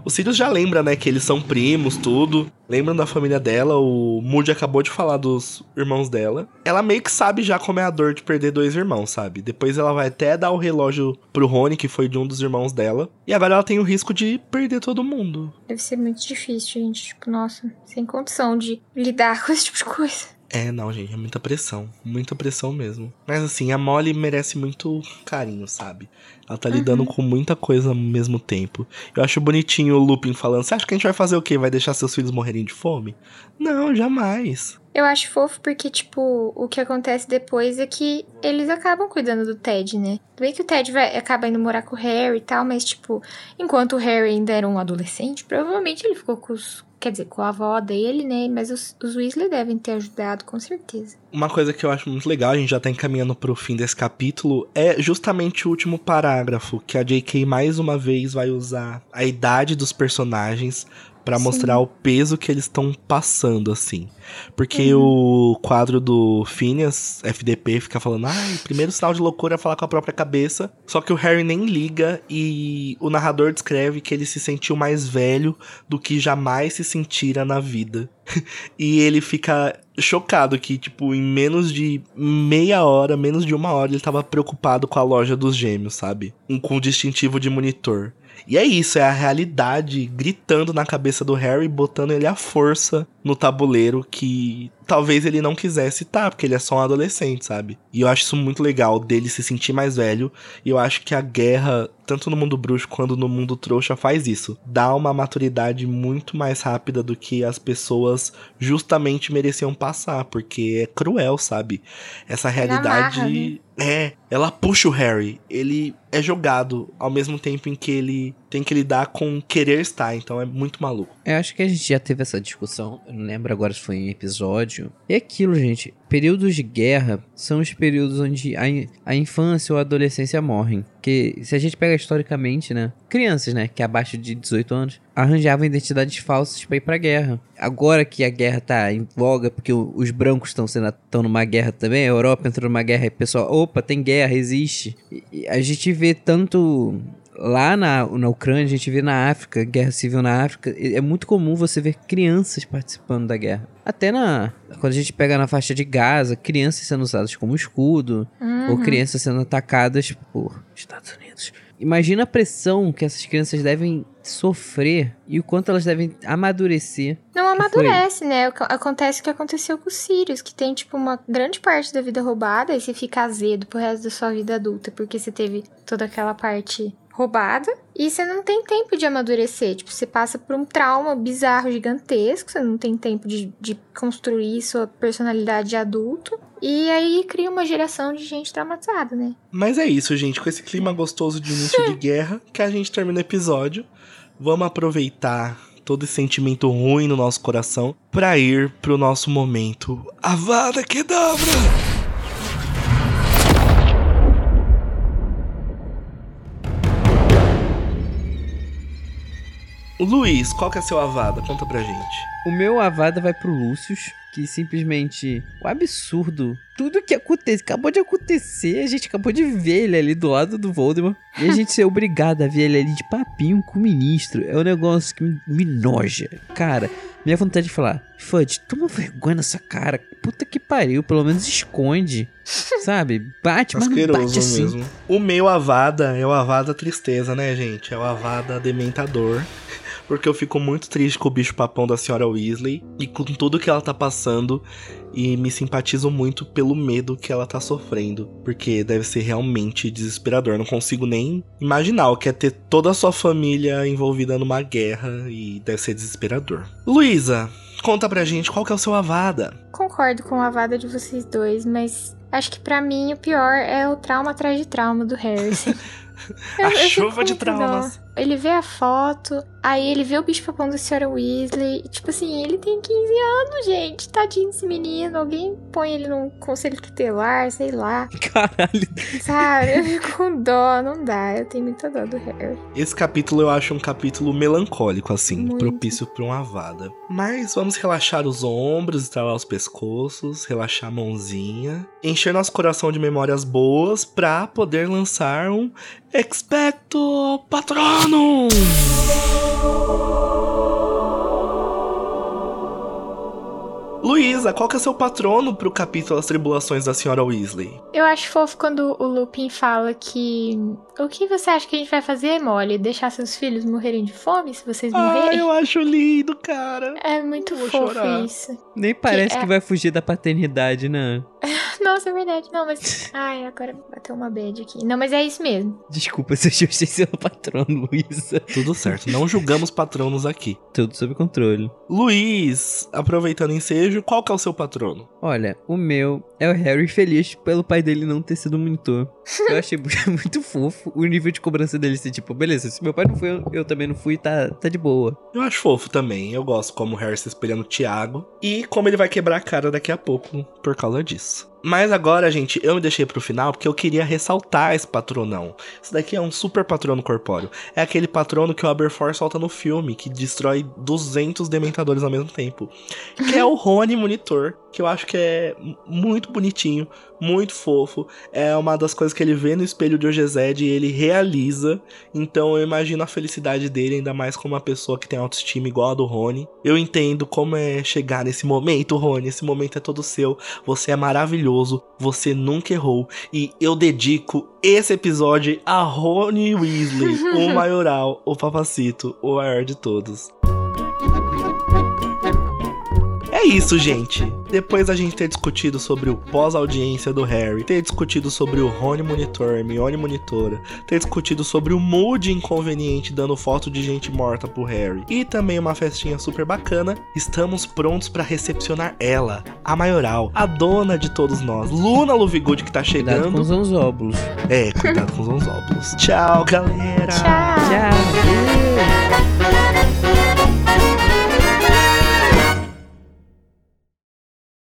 o Sirius já lembra, né, que eles são primos, tudo. Lembram da família dela, o Moody acabou de falar dos irmãos dela. Ela meio que sabe já como é a dor de perder dois irmãos, sabe? Depois ela vai até dar o relógio pro Rony, que foi de um dos irmãos dela. E agora ela tem o risco de perder todo mundo. Deve ser muito difícil, gente. Tipo, nossa, sem condição de lidar com esse tipo de coisa. É, não, gente, é muita pressão. Muita pressão mesmo. Mas assim, a Molly merece muito carinho, sabe? Ela tá lidando com muita coisa ao mesmo tempo. Eu acho bonitinho o Lupin falando: Você acha que a gente vai fazer o quê? Vai deixar seus filhos morrerem de fome? Não, jamais. Eu acho fofo porque, tipo, o que acontece depois é que eles acabam cuidando do Ted, né? Tudo bem que o Ted vai, acaba indo morar com o Harry e tal, mas, tipo, enquanto o Harry ainda era um adolescente, provavelmente ele ficou com os. Quer dizer, com a avó dele, né? Mas os, os Weasley devem ter ajudado, com certeza. Uma coisa que eu acho muito legal, a gente já tá encaminhando pro fim desse capítulo, é justamente o último parágrafo, que a J.K. mais uma vez vai usar a idade dos personagens pra Sim. mostrar o peso que eles estão passando, assim. Porque o quadro do Phineas, FDP, fica falando, ai, primeiro sinal de loucura é falar com a própria cabeça. Só que o Harry nem liga e o narrador descreve que ele se sentiu mais velho do que jamais se sentira na vida. E ele fica chocado que, tipo, em menos de meia hora, menos de uma hora, ele tava preocupado com a loja dos gêmeos, sabe? Um, com o distintivo de monitor. E é isso, é a realidade gritando na cabeça do Harry, botando ele à força no tabuleiro que talvez ele não quisesse estar, porque ele é só um adolescente, sabe? E eu acho isso muito legal dele se sentir mais velho. E eu acho que a guerra, tanto no mundo bruxo quanto no mundo trouxa, faz isso. Dá uma maturidade muito mais rápida do que as pessoas justamente mereciam passar, porque é cruel, sabe? Essa realidade. amarra, né? É, ela puxa o Harry. Ele é jogado ao mesmo tempo em que ele tem que lidar com querer estar, então é muito maluco. Eu acho que a gente já teve essa discussão, eu não lembro agora se foi em episódio. É aquilo, gente. Períodos de guerra são os períodos onde a, in- a infância ou a adolescência morrem. Que se a gente pega historicamente, né? Crianças, né? Que abaixo de 18 anos arranjavam identidades falsas pra ir pra guerra. Agora que a guerra tá em voga, porque o- os brancos estão sendo estão numa guerra também, a Europa entrou numa guerra e o pessoal, opa, tem guerra, existe. E- e a gente vê tanto lá na, na Ucrânia, a gente vê na África, guerra civil na África, é é muito comum você ver crianças participando da guerra. Até na. Quando a gente pega na faixa de Gaza, crianças sendo usadas como escudo, ou Uhum. crianças sendo atacadas por Estados Unidos. Imagina a pressão que essas crianças devem sofrer e o quanto elas devem amadurecer. Não foi? amadurece, né? Ac- Acontece o que aconteceu com o Sirius, que tem, tipo, uma grande parte da vida roubada e você fica azedo pro resto da sua vida adulta, porque você teve toda aquela parte roubada e você não tem tempo de amadurecer. Tipo, você passa por um trauma bizarro, gigantesco, você não tem tempo de, de construir sua personalidade de adulto. E aí cria uma geração de gente traumatizada, né? Mas é isso, gente. Com esse clima gostoso de início de guerra, que a gente termina o episódio. Vamos aproveitar todo esse sentimento ruim no nosso coração pra ir pro nosso momento Avada Kedavra! Luiz, qual que é seu Avada? Conta pra gente. O meu Avada vai pro Lúcius, que simplesmente. O absurdo. Tudo que acontece, acabou de acontecer, a gente acabou de ver ele ali do lado do Voldemort. E a gente ser obrigado a ver ele ali de papinho com o ministro. É um negócio que me, me noja. Cara, minha vontade de falar, Fudge, toma vergonha nessa cara. Puta que pariu, pelo menos esconde. Sabe? Bate, mas não bate assim. mesmo. O meu Avada é o Avada Tristeza, né, gente? É o Avada Dementador. Porque eu fico muito triste com o bicho papão da senhora Weasley e com tudo que ela tá passando. E me simpatizo muito pelo medo que ela tá sofrendo. Porque deve ser realmente desesperador. Não consigo nem imaginar o que é ter toda a sua família envolvida numa guerra. E deve ser desesperador. Luísa, conta pra gente qual que é o seu Avada. Concordo com a vada de vocês dois, mas acho que pra mim o pior é o trauma atrás de trauma do Harrison. A fico chuva com de muita dó. Ele vê a foto, aí ele vê o bicho papão da senhora Weasley. e, Tipo assim, ele tem 15 anos, gente. Tadinho desse menino. Alguém põe ele num conselho tutelar, sei lá. Caralho. Sabe? Eu fico com dó, não dá. Eu tenho muita dó do Harry. Esse capítulo eu acho um capítulo melancólico, assim, Muito. propício pra uma avada. Mas vamos relaxar os ombros, estralar os pescoços, relaxar a mãozinha, encher nosso coração de memórias boas pra poder lançar um Expecto Patronum! Luísa, qual que é seu patrono pro capítulo As Tribulações da Senhora Weasley? Eu acho fofo quando o Lupin fala que. O que você acha que a gente vai fazer, Molly? Deixar seus filhos morrerem de fome se vocês Ah, morrerem? eu acho lindo, cara. É muito Eu fofo isso. Nem parece é- que vai fugir da paternidade, né? Nossa, é verdade. Não, mas. Ai, agora bateu uma bad aqui. Não, mas é isso mesmo. Desculpa se eu chutei seu patrono, Luísa. Tudo certo, não julgamos patronos aqui. Tudo sob controle. Luiz, aproveitando o ensejo, qual que é o seu patrono? Olha, o meu é o Harry feliz pelo pai dele não ter sido monitor. Eu achei muito fofo o nível de cobrança dele ser tipo, beleza, se meu pai não foi, eu, também não fui, tá, tá de boa. Eu acho fofo também. Eu gosto como o Harry se espelhando no Thiago. E como ele vai quebrar a cara daqui a pouco por causa disso. Mas agora, gente, eu me deixei pro final porque eu queria ressaltar esse patronão. Isso daqui é um super patrono corpóreo. É aquele patrono que o Aberforth solta no filme, que destrói 200 dementadores ao mesmo tempo. Que é o Rony Monitor, que eu acho que é muito bonitinho, muito fofo. É uma das coisas que ele vê no espelho de Ogezed e ele realiza. Então eu imagino a felicidade dele, ainda mais como uma pessoa que tem autoestima igual a do Rony. Eu entendo como é chegar nesse momento, Rony. Esse momento é todo seu. Você é maravilhoso. Você nunca errou. E eu dedico esse episódio a Rony Weasley, o maioral, o papacito, o maior de todos. É isso, gente. Depois da gente ter discutido sobre o pós-audiência do Harry, ter discutido sobre o Rony Monitor, Hermione Monitora, ter discutido sobre o mood inconveniente dando foto de gente morta pro Harry e também uma festinha super bacana, estamos prontos pra recepcionar ela, a maioral, a dona de todos nós, Luna Lovegood que tá Cuidado com chegando. os anzóbulos. É, cuidado com os óculos. Tchau, galera. Tchau. Tchau.